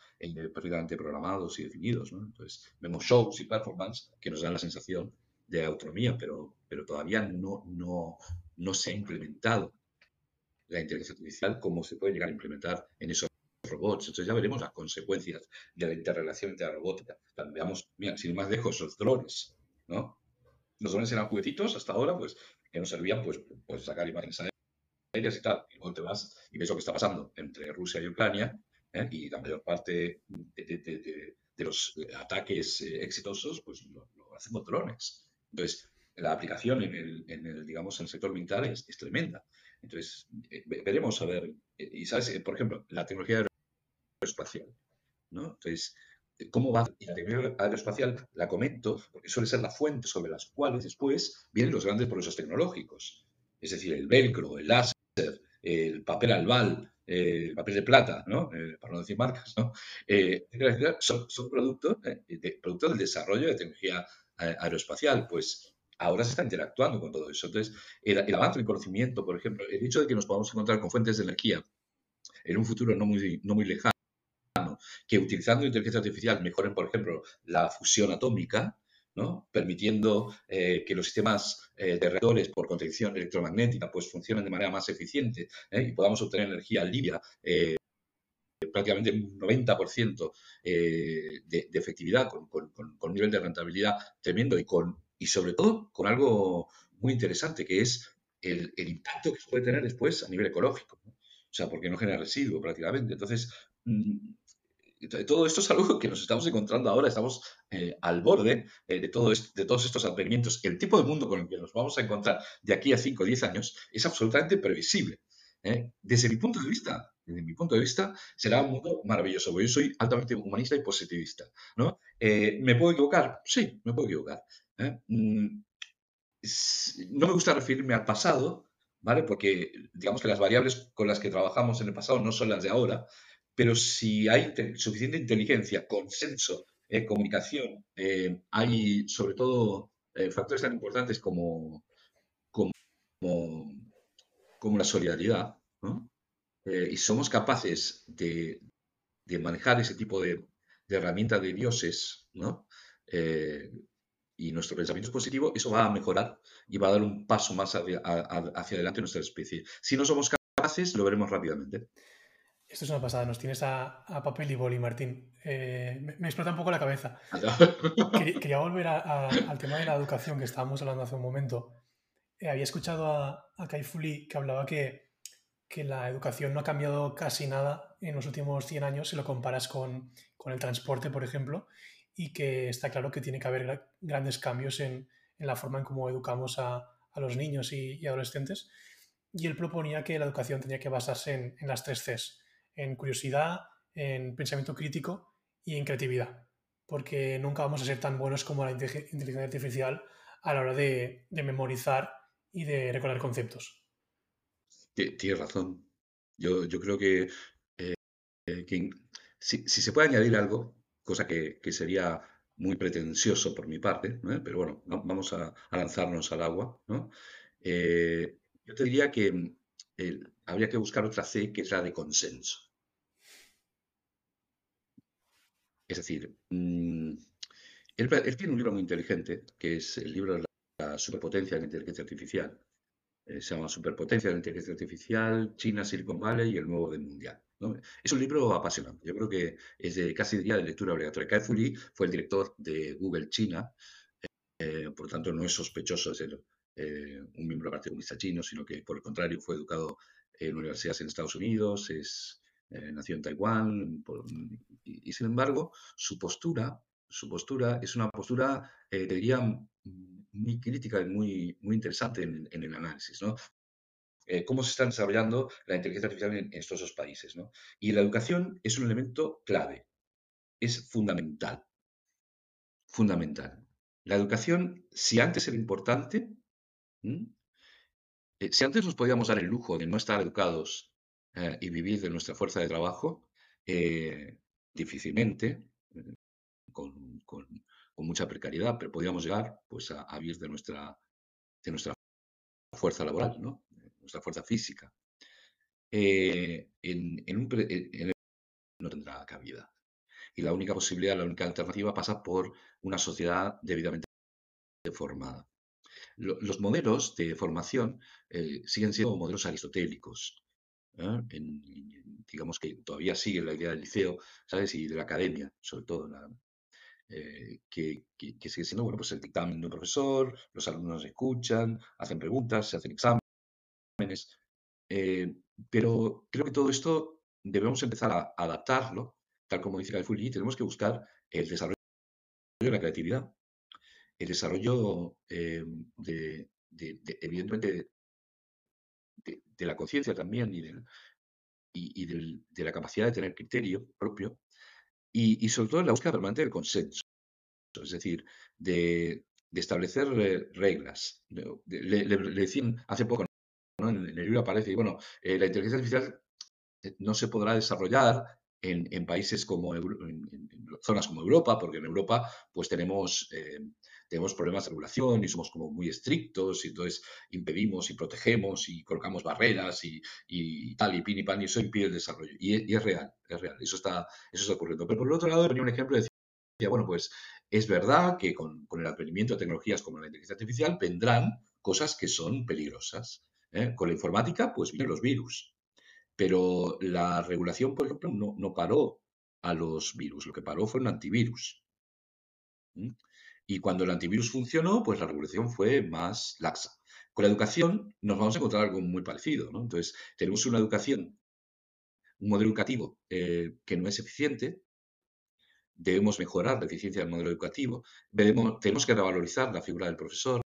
perfectamente programados y definidos. Entonces, vemos shows y performance que nos dan la sensación de autonomía, pero, pero todavía no, no, no se ha implementado la inteligencia artificial como se puede llegar a implementar en esos robots. Entonces ya veremos las consecuencias de la interrelación entre la robótica. Veamos, mira, sin más lejos, los drones, ¿no? Los drones eran juguetitos hasta ahora, pues, que nos servían, pues, pues sacar imágenes aéreas y tal. Y luego te vas y ves lo que está pasando entre Rusia y Ucrania, ¿eh? y la mayor parte de, los ataques eh, exitosos, pues lo, lo hacen con drones. Entonces, la aplicación en el, digamos, en el sector militar es, tremenda. Entonces, eh, veremos a ver, eh, y sabes, eh, por ejemplo, la tecnología aeroespacial, ¿no? Entonces, ¿cómo va? Y la tecnología aeroespacial la comento porque suele ser la fuente sobre las cuales después vienen los grandes progresos tecnológicos. Es decir, el velcro, el láser, el papel albal, el papel de plata, ¿no? para no decir marcas, ¿no? son, productos, productos del desarrollo de tecnología aeroespacial, pues ahora se está interactuando con todo eso. Entonces, el, avance del conocimiento, por ejemplo, el hecho de que nos podamos encontrar con fuentes de energía en un futuro no muy, no muy lejano, que utilizando inteligencia artificial mejoren, por ejemplo, la fusión atómica, ¿no? permitiendo eh, que los sistemas eh, de reactores por contención electromagnética pues, funcionen de manera más eficiente ¿eh? y podamos obtener energía limpia prácticamente un 90% eh, de, efectividad, con, un nivel de rentabilidad tremendo y, con, y sobre todo con algo muy interesante, que es el, impacto que se puede tener después a nivel ecológico. O sea, porque no genera residuo prácticamente. Entonces, mm, todo esto es algo que nos estamos encontrando ahora, estamos eh, al borde eh, de, todo de todos estos advenimientos. El tipo de mundo con el que nos vamos a encontrar de aquí a 5 o 10 años es absolutamente previsible. Desde mi punto de vista, desde mi punto de vista, será un mundo maravilloso, yo soy altamente humanista y positivista. ¿no? Eh, ¿Me puedo equivocar? Sí, me puedo equivocar. ¿eh? Mm, no me gusta referirme al pasado, ¿vale? Porque digamos que las variables con las que trabajamos en el pasado no son las de ahora, pero si hay suficiente inteligencia, consenso, eh, comunicación, hay sobre todo factores tan importantes como, como, como la solidaridad, ¿no? Eh, y somos capaces de, manejar ese tipo de, herramientas de dioses, ¿no? Eh, y nuestro pensamiento es positivo, eso va a mejorar y va a dar un paso más hacia, adelante en nuestra especie. Si no somos capaces, lo veremos rápidamente. Esto es una pasada, nos tienes a, papel y boli, Martín. Eh, me, explota un poco la cabeza. quería, volver al tema de la educación que estábamos hablando hace un momento. había escuchado a, a Kai Fuli que hablaba que que la educación no ha cambiado casi nada en los últimos 100 años si lo comparas con, con el transporte, por ejemplo, y que está claro que tiene que haber grandes cambios en, en la forma en cómo educamos a, a los niños y, adolescentes. Y él proponía que la educación tenía que basarse en, en las tres Cs, en curiosidad, en pensamiento crítico y en creatividad, porque nunca vamos a ser tan buenos como la inteligencia artificial a la hora de, de memorizar y de recordar conceptos. Tienes razón. Yo, creo que, eh, que si, se puede añadir algo, cosa que, sería muy pretencioso por mi parte, pero bueno, vamos a, lanzarnos al agua. Eh, yo te diría que habría que buscar otra C que es la de consenso. Es decir, mm, él, tiene un libro muy inteligente, que es el libro de la superpotencia de la inteligencia artificial. Eh, se llama Superpotencia de la inteligencia artificial, China, Silicon Valley y el nuevo orden mundial. Es un libro apasionante. Yo creo que es de, casi diría de lectura obligatoria. Kai Fu Lee fue el director de Google China, eh, por tanto no es sospechoso de ser eh, un miembro del Partido Comunista Chino, sino que por el contrario fue educado en universidades en Estados Unidos, es, nació en Taiwán, y, sin embargo su postura, su postura es una postura, diría, muy crítica y muy, muy interesante en, el análisis. ¿no? Eh, cómo se está desarrollando la inteligencia artificial en, estos dos países. ¿no? Y la educación es un elemento clave, es fundamental. Fundamental. La educación, si antes era importante, eh, si antes nos podíamos dar el lujo de no estar educados eh, y vivir de nuestra fuerza de trabajo, difícilmente, con, mucha precariedad, pero podíamos llegar pues, a, a vivir de nuestra, de nuestra fuerza laboral, ¿no? nuestra fuerza física, eh, en, un, no tendrá cabida. Y la única posibilidad, la única alternativa pasa por una sociedad debidamente formada. los modelos de formación eh, siguen siendo modelos aristotélicos. ¿eh? digamos que todavía sigue la idea del liceo, ¿sabes? Y de la academia, sobre todo, que, que, sigue siendo, bueno, pues el dictamen de un profesor, los alumnos escuchan, hacen preguntas, se hacen exámenes eh, pero creo que todo esto debemos empezar a adaptarlo, tal como dice Galfulli, tenemos que buscar el desarrollo de la creatividad, el desarrollo eh, de, evidentemente, de, la conciencia también y, de la capacidad de tener criterio propio, y, sobre todo en la búsqueda permanente del consenso, es decir, de, establecer eh, reglas. Le, decían hace poco, en, el libro aparece, y bueno, eh, la inteligencia artificial eh, no se podrá desarrollar en, países como, en, zonas como Europa, porque en Europa pues tenemos, tenemos problemas de regulación y somos como muy estrictos y entonces impedimos y protegemos y colocamos barreras y, tal, y pin y pan, y eso impide el desarrollo. Y, es real, es real, eso está, eso está ocurriendo. Pero por el otro lado venía un ejemplo de decía, bueno, pues es verdad que con, con el advenimiento de tecnologías como la inteligencia artificial vendrán cosas que son peligrosas. ¿eh? Con la informática, pues vienen los virus. Pero la regulación, por ejemplo, no, paró a los virus, lo que paró fue un antivirus. Y cuando el antivirus funcionó, pues la regulación fue más laxa. Con la educación nos vamos a encontrar algo muy parecido. Entonces, tenemos una educación, un modelo educativo eh, que no es eficiente, debemos mejorar la eficiencia del modelo educativo, tenemos que revalorizar la figura del profesor,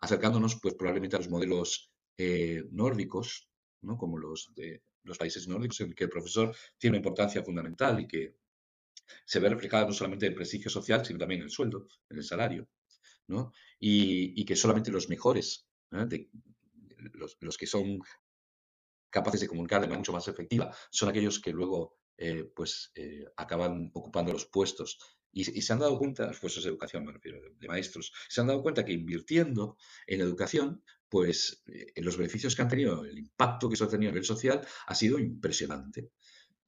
acercándonos pues probablemente a los modelos eh, nórdicos, ¿no? como los de los países nórdicos, en que el profesor tiene una importancia fundamental y que se ve reflejada no solamente en el prestigio social, sino también en el sueldo, en el salario, ¿no? y, que solamente los mejores, ¿eh? los, que son capaces de comunicar de manera mucho más efectiva, son aquellos que luego eh, pues, acaban ocupando los puestos y, se han dado cuenta, los puestos de educación me refiero, de, maestros, se han dado cuenta que invirtiendo en educación, pues eh, los beneficios que han tenido, el impacto que eso ha tenido a nivel social ha sido impresionante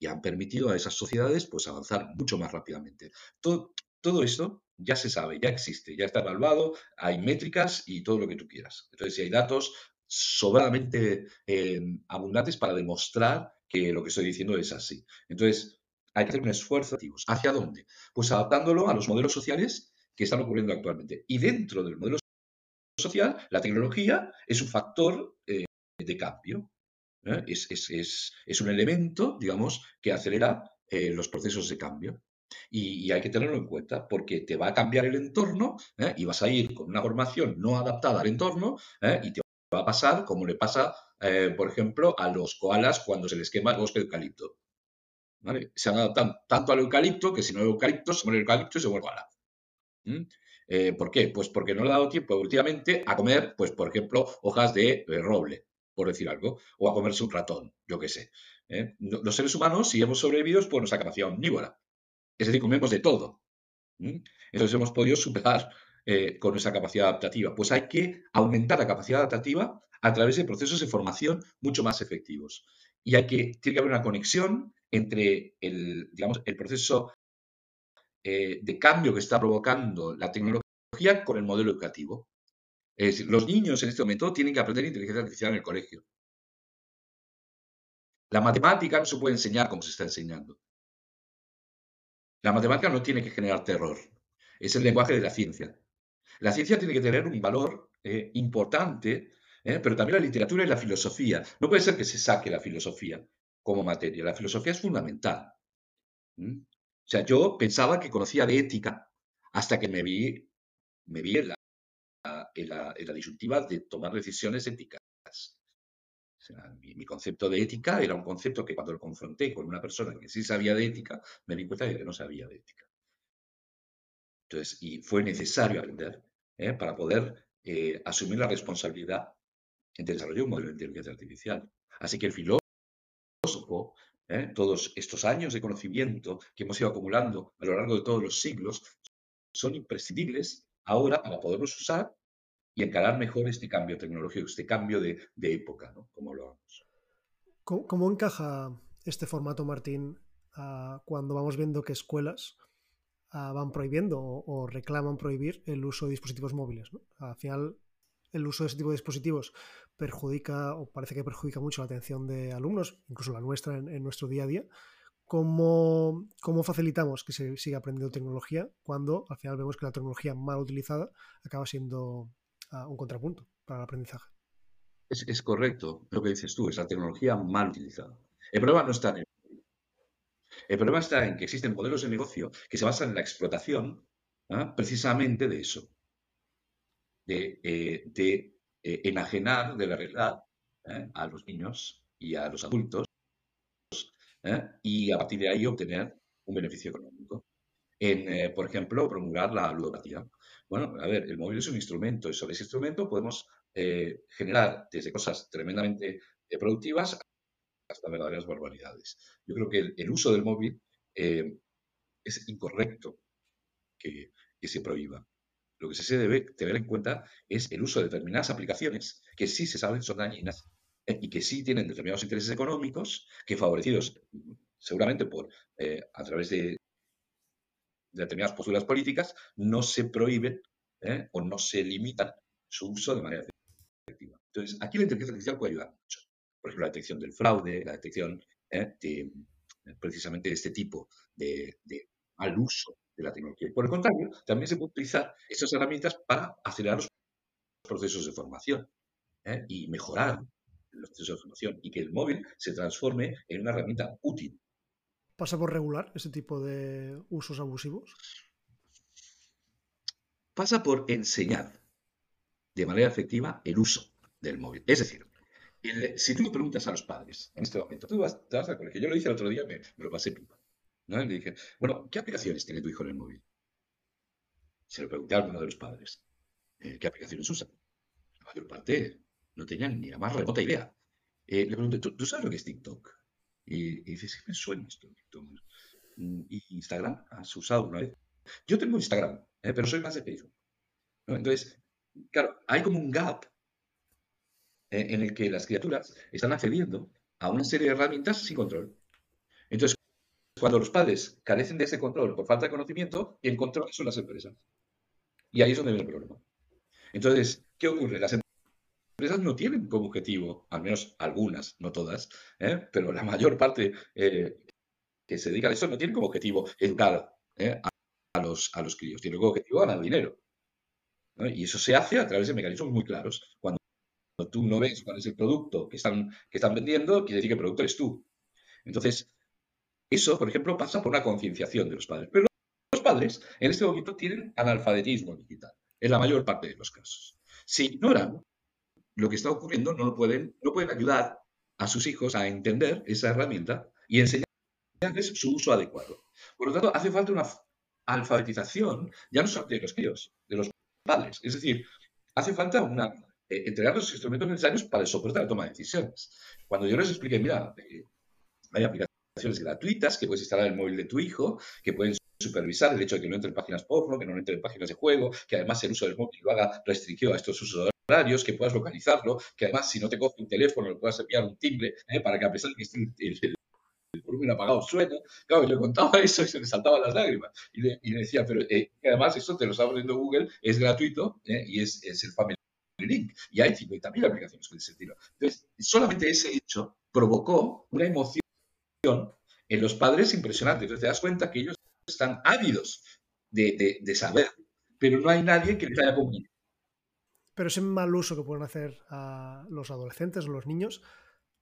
y han permitido a esas sociedades pues avanzar mucho más rápidamente. Todo, todo esto ya se sabe, ya existe, ya está evaluado, hay métricas y todo lo que tú quieras. Entonces, si hay datos sobradamente eh, abundantes para demostrar que lo que estoy diciendo es así. Entonces, hay que hacer un esfuerzo. ¿Hacia dónde? Pues adaptándolo a los modelos sociales que están ocurriendo actualmente. Y dentro del modelo social, la tecnología es un factor eh, de cambio. Es, un elemento, digamos, que acelera los procesos de cambio. Y, hay que tenerlo en cuenta porque te va a cambiar el entorno y vas a ir con una formación no adaptada al entorno y te va a pasar como le pasa, por ejemplo, a los koalas cuando se les quema el bosque eucalipto. Se adaptan tanto al eucalipto que si no hay eucalipto, se muere el eucalipto y se el koala. Eh, ¿Por qué? Pues porque no le ha dado tiempo últimamente a comer, pues por ejemplo, hojas de, roble, por decir algo, o a comerse un ratón, yo qué sé. ¿eh? Los seres humanos, si hemos sobrevivido, es por nuestra capacidad omnívora. Es decir, comemos de todo. Entonces hemos podido superar eh, con nuestra capacidad adaptativa. Pues hay que aumentar la capacidad adaptativa a través de procesos de formación mucho más efectivos. Y hay que, tiene que haber una conexión entre el, digamos, el proceso eh, de cambio que está provocando la tecnología con el modelo educativo. Los niños en este momento tienen que aprender inteligencia artificial en el colegio. La matemática no se puede enseñar como se está enseñando. La matemática no tiene que generar terror. Es el lenguaje de la ciencia. La ciencia tiene que tener un valor eh, importante, eh, pero también la literatura y la filosofía. No puede ser que se saque la filosofía como materia. La filosofía es fundamental. O sea, yo pensaba que conocía de ética hasta que me vi, me vi en, la, en, la, disyuntiva de tomar decisiones éticas. O sea, mi, concepto de ética era un concepto que cuando lo confronté con una persona que sí sabía de ética, me di cuenta de que no sabía de ética. Entonces, y fue necesario aprender ¿eh? para poder eh, asumir la responsabilidad en desarrollo de un modelo de inteligencia artificial. Así que el filósofo ¿eh? todos estos años de conocimiento que hemos ido acumulando a lo largo de todos los siglos son imprescindibles ahora para poderlos usar y encarar mejor este cambio tecnológico, este cambio de, época, ¿no? Como lo vamos. ¿Cómo, encaja este formato, Martín, cuando vamos viendo que escuelas van prohibiendo o, reclaman prohibir el uso de dispositivos móviles? Al final, el uso de ese tipo de dispositivos perjudica o parece que perjudica mucho la atención de alumnos, incluso la nuestra en, nuestro día a día. ¿Cómo, ¿Cómo, facilitamos que se siga aprendiendo tecnología cuando al final vemos que la tecnología mal utilizada acaba siendo un contrapunto para el aprendizaje? Es, correcto lo que dices tú, es la tecnología mal utilizada. El problema no está en el el problema está en que existen modelos de negocio que se basan en la explotación ¿ah? precisamente de eso, de, eh, de eh, enajenar de la realidad ¿eh? a los niños y a los adultos y a partir de ahí obtener un beneficio económico. En, por ejemplo, promulgar la ludopatía. Bueno, a ver, el móvil es un instrumento y sobre ese instrumento podemos generar desde cosas tremendamente productivas hasta verdaderas barbaridades. Yo creo que el, uso del móvil es incorrecto que, se prohíba. Lo que se debe tener en cuenta es el uso de determinadas aplicaciones que sí se saben son dañinas eh, y que sí tienen determinados intereses económicos que favorecidos seguramente por eh, a través de, determinadas posturas políticas no se prohíben eh, o no se limitan su uso de manera efectiva. Entonces, aquí la inteligencia artificial puede ayudar mucho. Por ejemplo, la detección del fraude, la detección de precisamente de este tipo de, de mal uso la tecnología. por el contrario, también se pueden utilizar estas herramientas para acelerar los procesos de formación ¿eh? y mejorar los procesos de formación y que el móvil se transforme en una herramienta útil. ¿Pasa por regular ese tipo de usos abusivos? Pasa por enseñar de manera efectiva el uso del móvil. Es decir, si tú le preguntas a los padres en este momento, tú vas, te vas al colegio, yo lo hice el otro día, me, lo pasé pipa. Le dije, bueno, ¿qué aplicaciones tiene tu hijo en el móvil? Se lo pregunté a alguno de los padres. Eh, ¿Qué aplicaciones usa? La mayor parte no tenían ni la más remota idea. Eh, le pregunté, ¿tú, sabes lo que es TikTok? Y, y dice, sí, me suena esto. Mm, ¿Y Instagram? ¿Has usado una vez? Yo tengo Instagram, eh, pero soy más de Facebook. Entonces, claro, hay como un gap en el que las criaturas están accediendo a una serie de herramientas sin control. Entonces, cuando los padres carecen de ese control por falta de conocimiento, y el control son las empresas. Y ahí es donde viene el problema. Entonces, ¿qué ocurre? Las empresas no tienen como objetivo, al menos algunas, no todas, ¿eh? pero la mayor parte eh, que se dedica a eso no tienen como objetivo educar ¿eh? a, los, a los críos, tienen como objetivo ganar dinero. Y eso se hace a través de mecanismos muy claros. Cuando tú no ves cuál es el producto que están, que están vendiendo, quiere decir que el producto eres tú. Entonces, eso, por ejemplo, pasa por una concienciación de los padres. Pero los padres, en este momento, tienen analfabetismo digital, en la mayor parte de los casos. Si ignoran lo que está ocurriendo, no, pueden, no pueden ayudar a sus hijos a entender esa herramienta y enseñarles su uso adecuado. Por lo tanto, hace falta una alfabetización, ya no solo de los críos, de los padres. Es decir, hace falta una, eh, entregar los instrumentos necesarios para de la toma de decisiones. Cuando yo les expliqué, mira, eh, hay aplicaciones gratuitas que puedes instalar en el móvil de tu hijo, que pueden supervisar el hecho de que no entre en páginas porno, que no entre en páginas de juego, que además el uso del móvil lo haga restringido a estos usos horarios, que puedas localizarlo, que además si no te coge un teléfono le puedas enviar un timbre eh, para que a pesar de que esté el, volumen apagado suena. Claro, yo le contaba eso y se le saltaban las lágrimas. Y le, decía, pero eh, además esto te lo está poniendo Google, es gratuito eh, y es, es, el Family Link. Y hay 50.000 aplicaciones con ese estilo. Entonces, solamente ese hecho provocó una emoción en los padres impresionante. Entonces te das cuenta que ellos están ávidos de, saber, pero no hay nadie que les haya comunicado. Pero ese mal uso que pueden hacer a los adolescentes o los niños,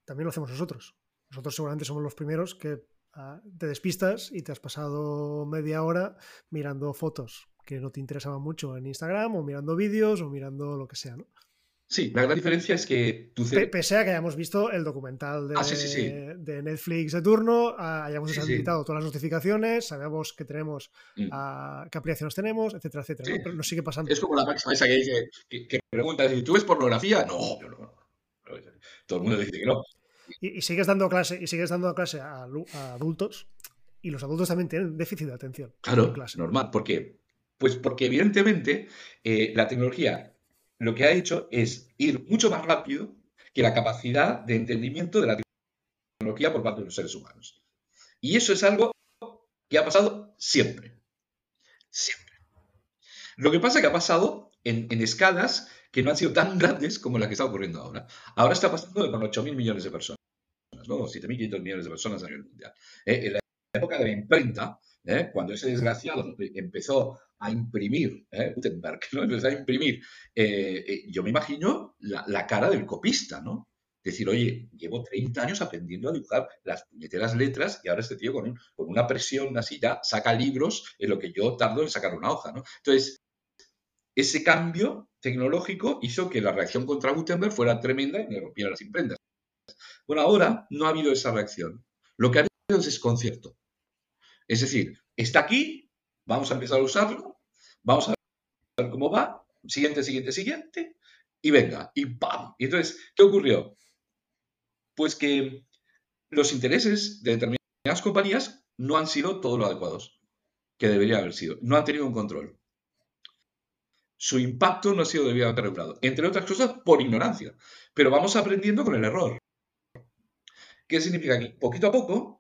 también lo hacemos nosotros. Nosotros seguramente somos los primeros que ah, te despistas y te has pasado media hora mirando fotos que no te interesaban mucho en Instagram o mirando vídeos o mirando lo que sea, ¿no? Sí, la gran diferencia es que tú... Pese a que hayamos visto el documental de, ah, de Netflix de turno, ah, hayamos deshabilitado todas las notificaciones, sabemos que tenemos, mm. qué aplicaciones tenemos, etcétera, etcétera. Pero nos sigue pasando. Es como la máxima esa que dice, que, pregunta, ¿tú ves pornografía? No, no, no. Todo el mundo dice que no. Y, sigues dando clase, y sigues dando clase a, adultos, y los adultos también tienen déficit de atención. Claro, normal. ¿Por qué? Pues porque evidentemente eh, la tecnología lo que ha hecho es ir mucho más rápido que la capacidad de entendimiento de la tecnología por parte de los seres humanos. Y eso es algo que ha pasado siempre. Siempre. Lo que pasa es que ha pasado en, escalas que no han sido tan grandes como la que está ocurriendo ahora. Ahora está pasando con 8.000 millones de personas, ¿no? 7.500 millones de personas a nivel mundial. Eh, en la época de la imprenta, ¿eh? cuando ese desgraciado empezó a imprimir, ¿eh? Gutenberg, ¿no? empezó a imprimir, eh, yo me imagino la, cara del copista, ¿no? Decir, oye, llevo 30 años aprendiendo a dibujar las puñeteras letras y ahora este tío con, con una presión así ya saca libros en lo que yo tardo en sacar una hoja, ¿no? Entonces, ese cambio tecnológico hizo que la reacción contra Gutenberg fuera tremenda y me rompiera las imprentas. Bueno, ahora no ha habido esa reacción. Lo que ha habido es desconcierto. Es decir, está aquí, vamos a empezar a usarlo, vamos a ver cómo va, siguiente, siguiente, siguiente, y venga, y ¡pam! Y entonces, ¿qué ocurrió? Pues que los intereses de determinadas compañías no han sido todos los adecuados que deberían haber sido. No han tenido un control. Su impacto no ha sido debidamente regulado. Entre otras cosas, por ignorancia. Pero vamos aprendiendo con el error. ¿Qué significa? Que poquito a poco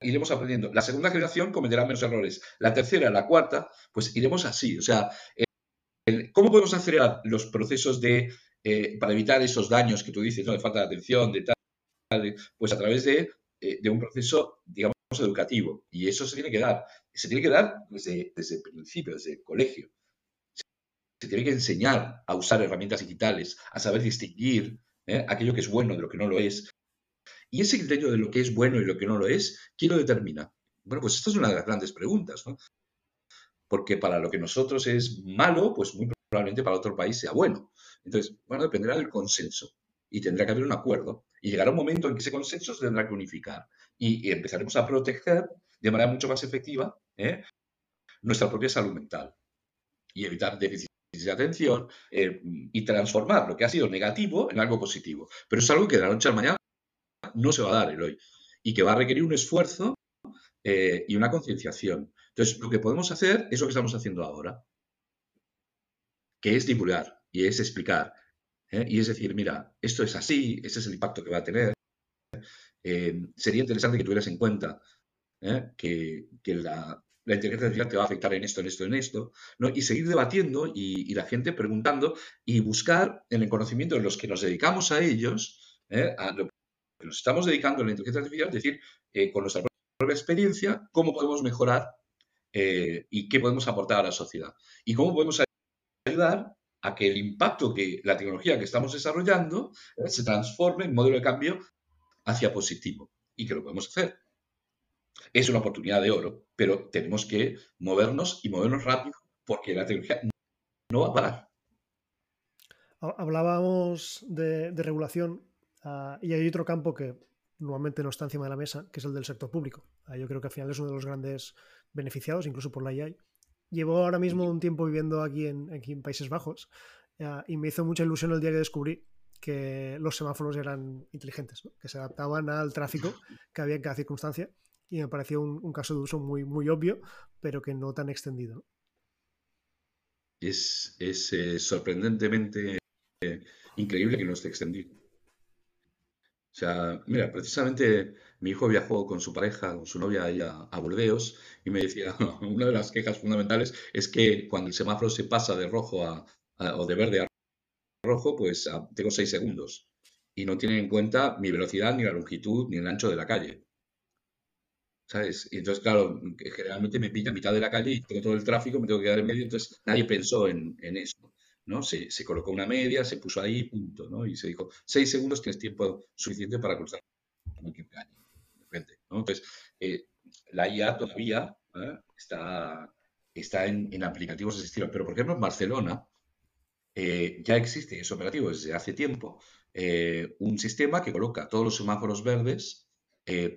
iremos aprendiendo. La segunda generación cometerá menos errores. La tercera, la cuarta, pues iremos así. O sea, ¿cómo podemos acelerar los procesos de, eh, para evitar esos daños que tú dices, ¿no? de falta de atención, de tal, pues a través de, eh, de, un proceso, digamos, educativo. Y eso se tiene que dar. Se tiene que dar desde, desde el principio, desde el colegio. Se tiene que enseñar a usar herramientas digitales, a saber distinguir ¿eh? aquello que es bueno de lo que no lo es, y ese criterio de lo que es bueno y lo que no lo es, ¿quién lo determina? Bueno, pues esta es una de las grandes preguntas, ¿no? Porque para lo que nosotros es malo, pues muy probablemente para otro país sea bueno. Entonces, bueno, dependerá del consenso y tendrá que haber un acuerdo. Y llegará un momento en que ese consenso se tendrá que unificar y, empezaremos a proteger de manera mucho más efectiva ¿eh? nuestra propia salud mental y evitar déficits de atención eh, y transformar lo que ha sido negativo en algo positivo. Pero es algo que de la noche a la mañana no se va a dar el hoy y que va a requerir un esfuerzo eh, y una concienciación. Entonces, lo que podemos hacer es lo que estamos haciendo ahora, que es divulgar y es explicar. ¿eh? Y es decir, mira, esto es así, este es el impacto que va a tener. Eh, sería interesante que tuvieras en cuenta que, la, inteligencia artificial te va a afectar en esto, en esto, en esto, y seguir debatiendo y, y, la gente preguntando y buscar en el conocimiento de los que nos dedicamos a ellos, a nos estamos dedicando a la inteligencia artificial, es decir, eh, con nuestra propia experiencia, cómo podemos mejorar eh, y qué podemos aportar a la sociedad. Y cómo podemos ayudar a que el impacto que la tecnología que estamos desarrollando se transforme en modelo de cambio hacia positivo y que lo podemos hacer. Es una oportunidad de oro, pero tenemos que movernos y movernos rápido porque la tecnología no va a parar. Hablábamos de, regulación ah, y hay otro campo que normalmente no está encima de la mesa, que es el del sector público. Ah, yo creo que al final es uno de los grandes beneficiados, incluso por la IAI. Llevo ahora mismo un tiempo viviendo aquí en, aquí en Países Bajos ah, y me hizo mucha ilusión el día que descubrí que los semáforos eran inteligentes, que se adaptaban al tráfico que había en cada circunstancia y me pareció un, caso de uso muy, muy obvio, pero que no tan extendido. Es, es eh, sorprendentemente increíble que no esté extendido. O sea, mira, precisamente mi hijo viajó con su pareja, con su novia a, a Burdeos y me decía, una de las quejas fundamentales es que cuando el semáforo se pasa de rojo a, o de verde a rojo, pues tengo seis segundos y no tiene en cuenta mi velocidad, ni la longitud, ni el ancho de la calle. ¿Sabes? Y entonces, claro, generalmente me pilla a mitad de la calle y tengo todo el tráfico, me tengo que quedar en medio, entonces nadie pensó en, en eso. ¿No? Se, colocó una media, se puso ahí, punto, ¿no? Y se dijo, seis segundos tienes tiempo suficiente para cruzar cualquier calle. Entonces, eh, la IA todavía ¿eh? está, en, aplicativos de ese. Pero, por ejemplo, en Barcelona eh, ya existe, es operativo desde hace tiempo, un sistema que coloca todos los semáforos verdes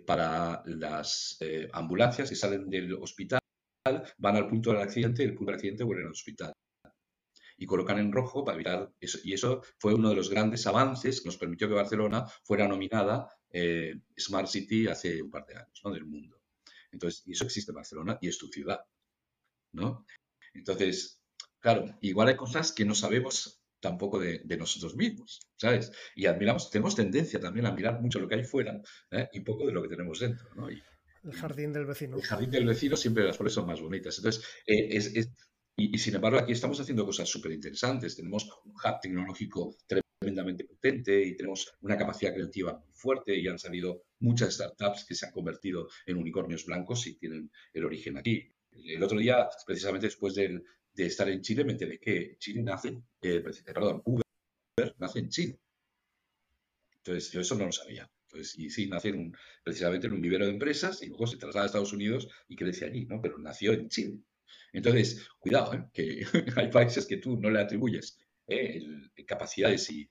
para las ambulancias que salen del hospital, van al punto del accidente el punto del accidente vuelven al hospital y colocan en rojo para evitar eso. Y eso fue uno de los grandes avances que nos permitió que Barcelona fuera nominada eh, Smart City hace un par de años ¿no? del mundo. Entonces, y eso existe en Barcelona y es tu ciudad. ¿no? Entonces, claro, igual hay cosas que no sabemos tampoco de, nosotros mismos, ¿sabes? Y admiramos, tenemos tendencia también a mirar mucho lo que hay fuera ¿eh? y poco de lo que tenemos dentro, ¿no? el jardín del vecino. El jardín del vecino siempre las flores son más bonitas. Entonces, eh, es, y, sin embargo, aquí estamos haciendo cosas súper interesantes. Tenemos un hub tecnológico tremendamente potente y tenemos una capacidad creativa muy fuerte y han salido muchas startups que se han convertido en unicornios blancos y tienen el origen aquí. El otro día, precisamente después de, estar en Chile, me enteré que Chile nace, eh, perdón, Uber nace en Chile. Entonces, yo eso no lo sabía. Entonces, y sí, nace precisamente en un vivero de empresas y luego se traslada a Estados Unidos y crece allí, ¿no? Pero nació en Chile. Entonces, cuidado, ¿eh? que hay países que tú no le atribuyes ¿eh? capacidades y,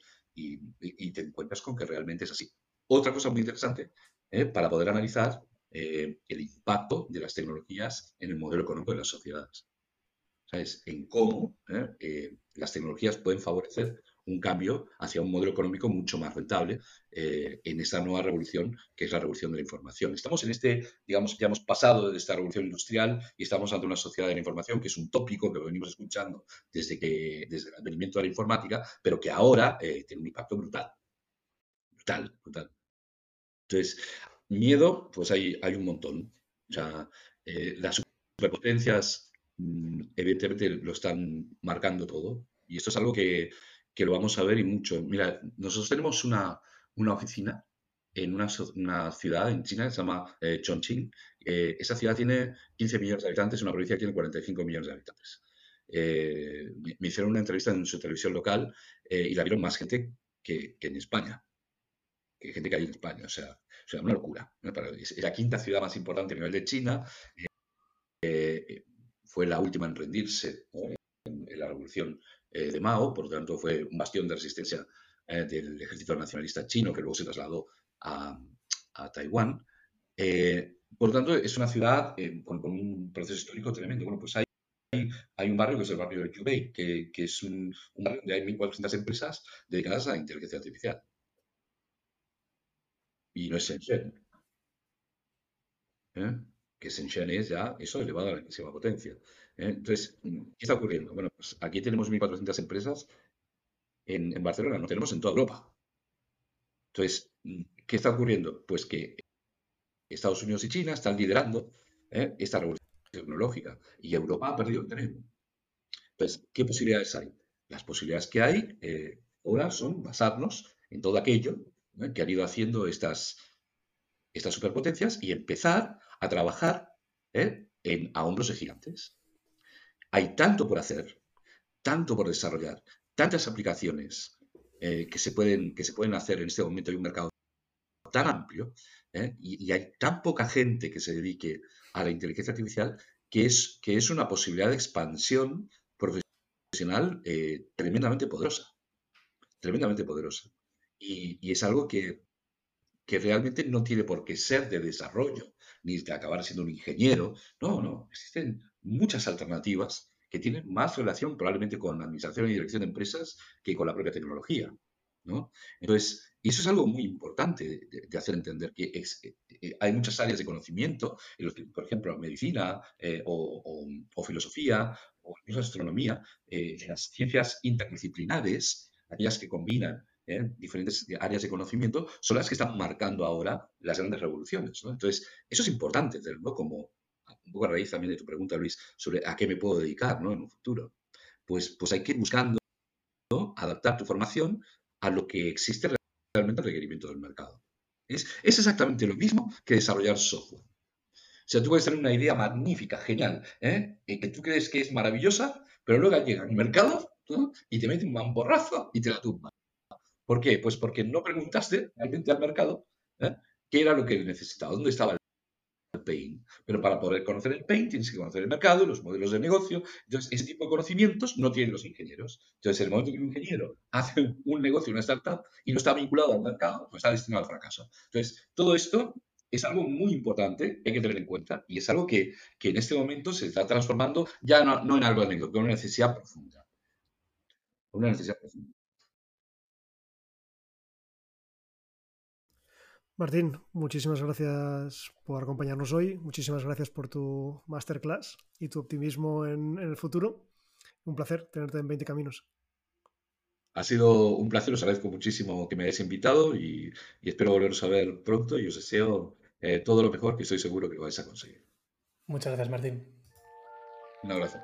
te encuentras con que realmente es así. Otra cosa muy interesante ¿eh? para poder analizar el impacto de las tecnologías en el modelo económico de las sociedades. ¿Sabes? En cómo las tecnologías pueden favorecer un cambio hacia un modelo económico mucho más rentable eh, en esta nueva revolución que es la revolución de la información. Estamos en este, digamos, ya hemos pasado de esta revolución industrial y estamos ante una sociedad de la información que es un tópico que venimos escuchando desde, que, desde el advenimiento de la informática, pero que ahora eh, tiene un impacto brutal. Brutal, brutal. Entonces, miedo, pues hay, hay un montón. O sea, eh, las superpotencias mm, evidentemente lo están marcando todo. Y esto es algo que, que lo vamos a ver y mucho. Mira, nosotros tenemos una, una oficina en una, una, ciudad en China que se llama eh, Chongqing. Eh, esa ciudad tiene 15 millones de habitantes, una provincia que tiene 45 millones de habitantes. Eh, me, hicieron una entrevista en su televisión local y la vieron más gente que, que, en España, que gente que hay en España. O sea, o sea una locura. Es la quinta ciudad más importante a nivel de China. fue la última en rendirse en la revolución eh, de Mao, por lo tanto fue un bastión de resistencia eh, del ejército nacionalista chino que luego se trasladó a, Taiwán. Eh, por lo tanto, es una ciudad con, un proceso histórico tremendo. Bueno, pues hay, hay un barrio que es el barrio de Yubei, que, que es un, barrio donde hay 1.400 empresas dedicadas a inteligencia artificial. Y no es Shenzhen. Que Shenzhen es ya eso elevado a la máxima potencia. ¿Eh? Entonces, ¿qué está ocurriendo? Bueno, pues aquí tenemos 1.400 empresas en, Barcelona, no tenemos en toda Europa. Entonces, ¿qué está ocurriendo? Pues que Estados Unidos y China están liderando ¿eh? esta revolución tecnológica y Europa ha perdido el tren. Entonces, ¿qué posibilidades hay? Las posibilidades que hay eh, ahora son basarnos en todo aquello que han ido haciendo estas, superpotencias y empezar a trabajar en, a hombros de gigantes. Hay tanto por hacer, tanto por desarrollar, tantas aplicaciones eh, que, se pueden, que se pueden hacer en este momento. Hay un mercado tan amplio ¿eh? y, hay tan poca gente que se dedique a la inteligencia artificial que es, que es una posibilidad de expansión profesional eh, tremendamente poderosa. Tremendamente poderosa. Y, es algo que, que realmente no tiene por qué ser de desarrollo, ni de acabar siendo un ingeniero. No, no. Existen muchas alternativas que tienen más relación probablemente con la administración y dirección de empresas que con la propia tecnología. ¿no? Entonces, eso es algo muy importante de, hacer entender, que eh, eh, hay muchas áreas de conocimiento, por ejemplo, medicina eh, o, filosofía o astronomía, las ciencias interdisciplinares, aquellas que combinan diferentes áreas de conocimiento, son las que están marcando ahora las grandes revoluciones. Entonces, eso es importante, ¿no? como un poco a raíz también de tu pregunta, Luis, sobre a qué me puedo dedicar ¿no? en un futuro. Pues, pues hay que ir buscando adaptar tu formación a lo que existe realmente el requerimiento del mercado. Es, es exactamente lo mismo que desarrollar software. O sea, tú puedes tener una idea magnífica, genial, ¿eh? que tú crees que es maravillosa, pero luego llega al mercado y te mete un mamborrazo y te la tumba. ¿Por qué? Pues porque no preguntaste realmente al mercado ¿eh? qué era lo que necesitaba, dónde estaba pain. Pero para poder conocer el pain tienes que conocer el mercado, los modelos de negocio. Entonces, ese tipo de conocimientos no tienen los ingenieros. Entonces, el momento que un ingeniero hace un negocio, una startup, y no está vinculado al mercado, pues está destinado al fracaso. Entonces, todo esto es algo muy importante que hay que tener en cuenta y es algo que, que en este momento se está transformando ya no, no en algo anecdótico, en una necesidad profunda. Una necesidad profunda. Martín, muchísimas gracias por acompañarnos hoy, muchísimas gracias por tu masterclass y tu optimismo en, el futuro. Un placer tenerte en 20 Caminos. Ha sido un placer, os agradezco muchísimo que me hayáis invitado y, espero volveros a ver pronto y os deseo eh, todo lo mejor que estoy seguro que lo vais a conseguir. Muchas gracias, Martín. Un abrazo.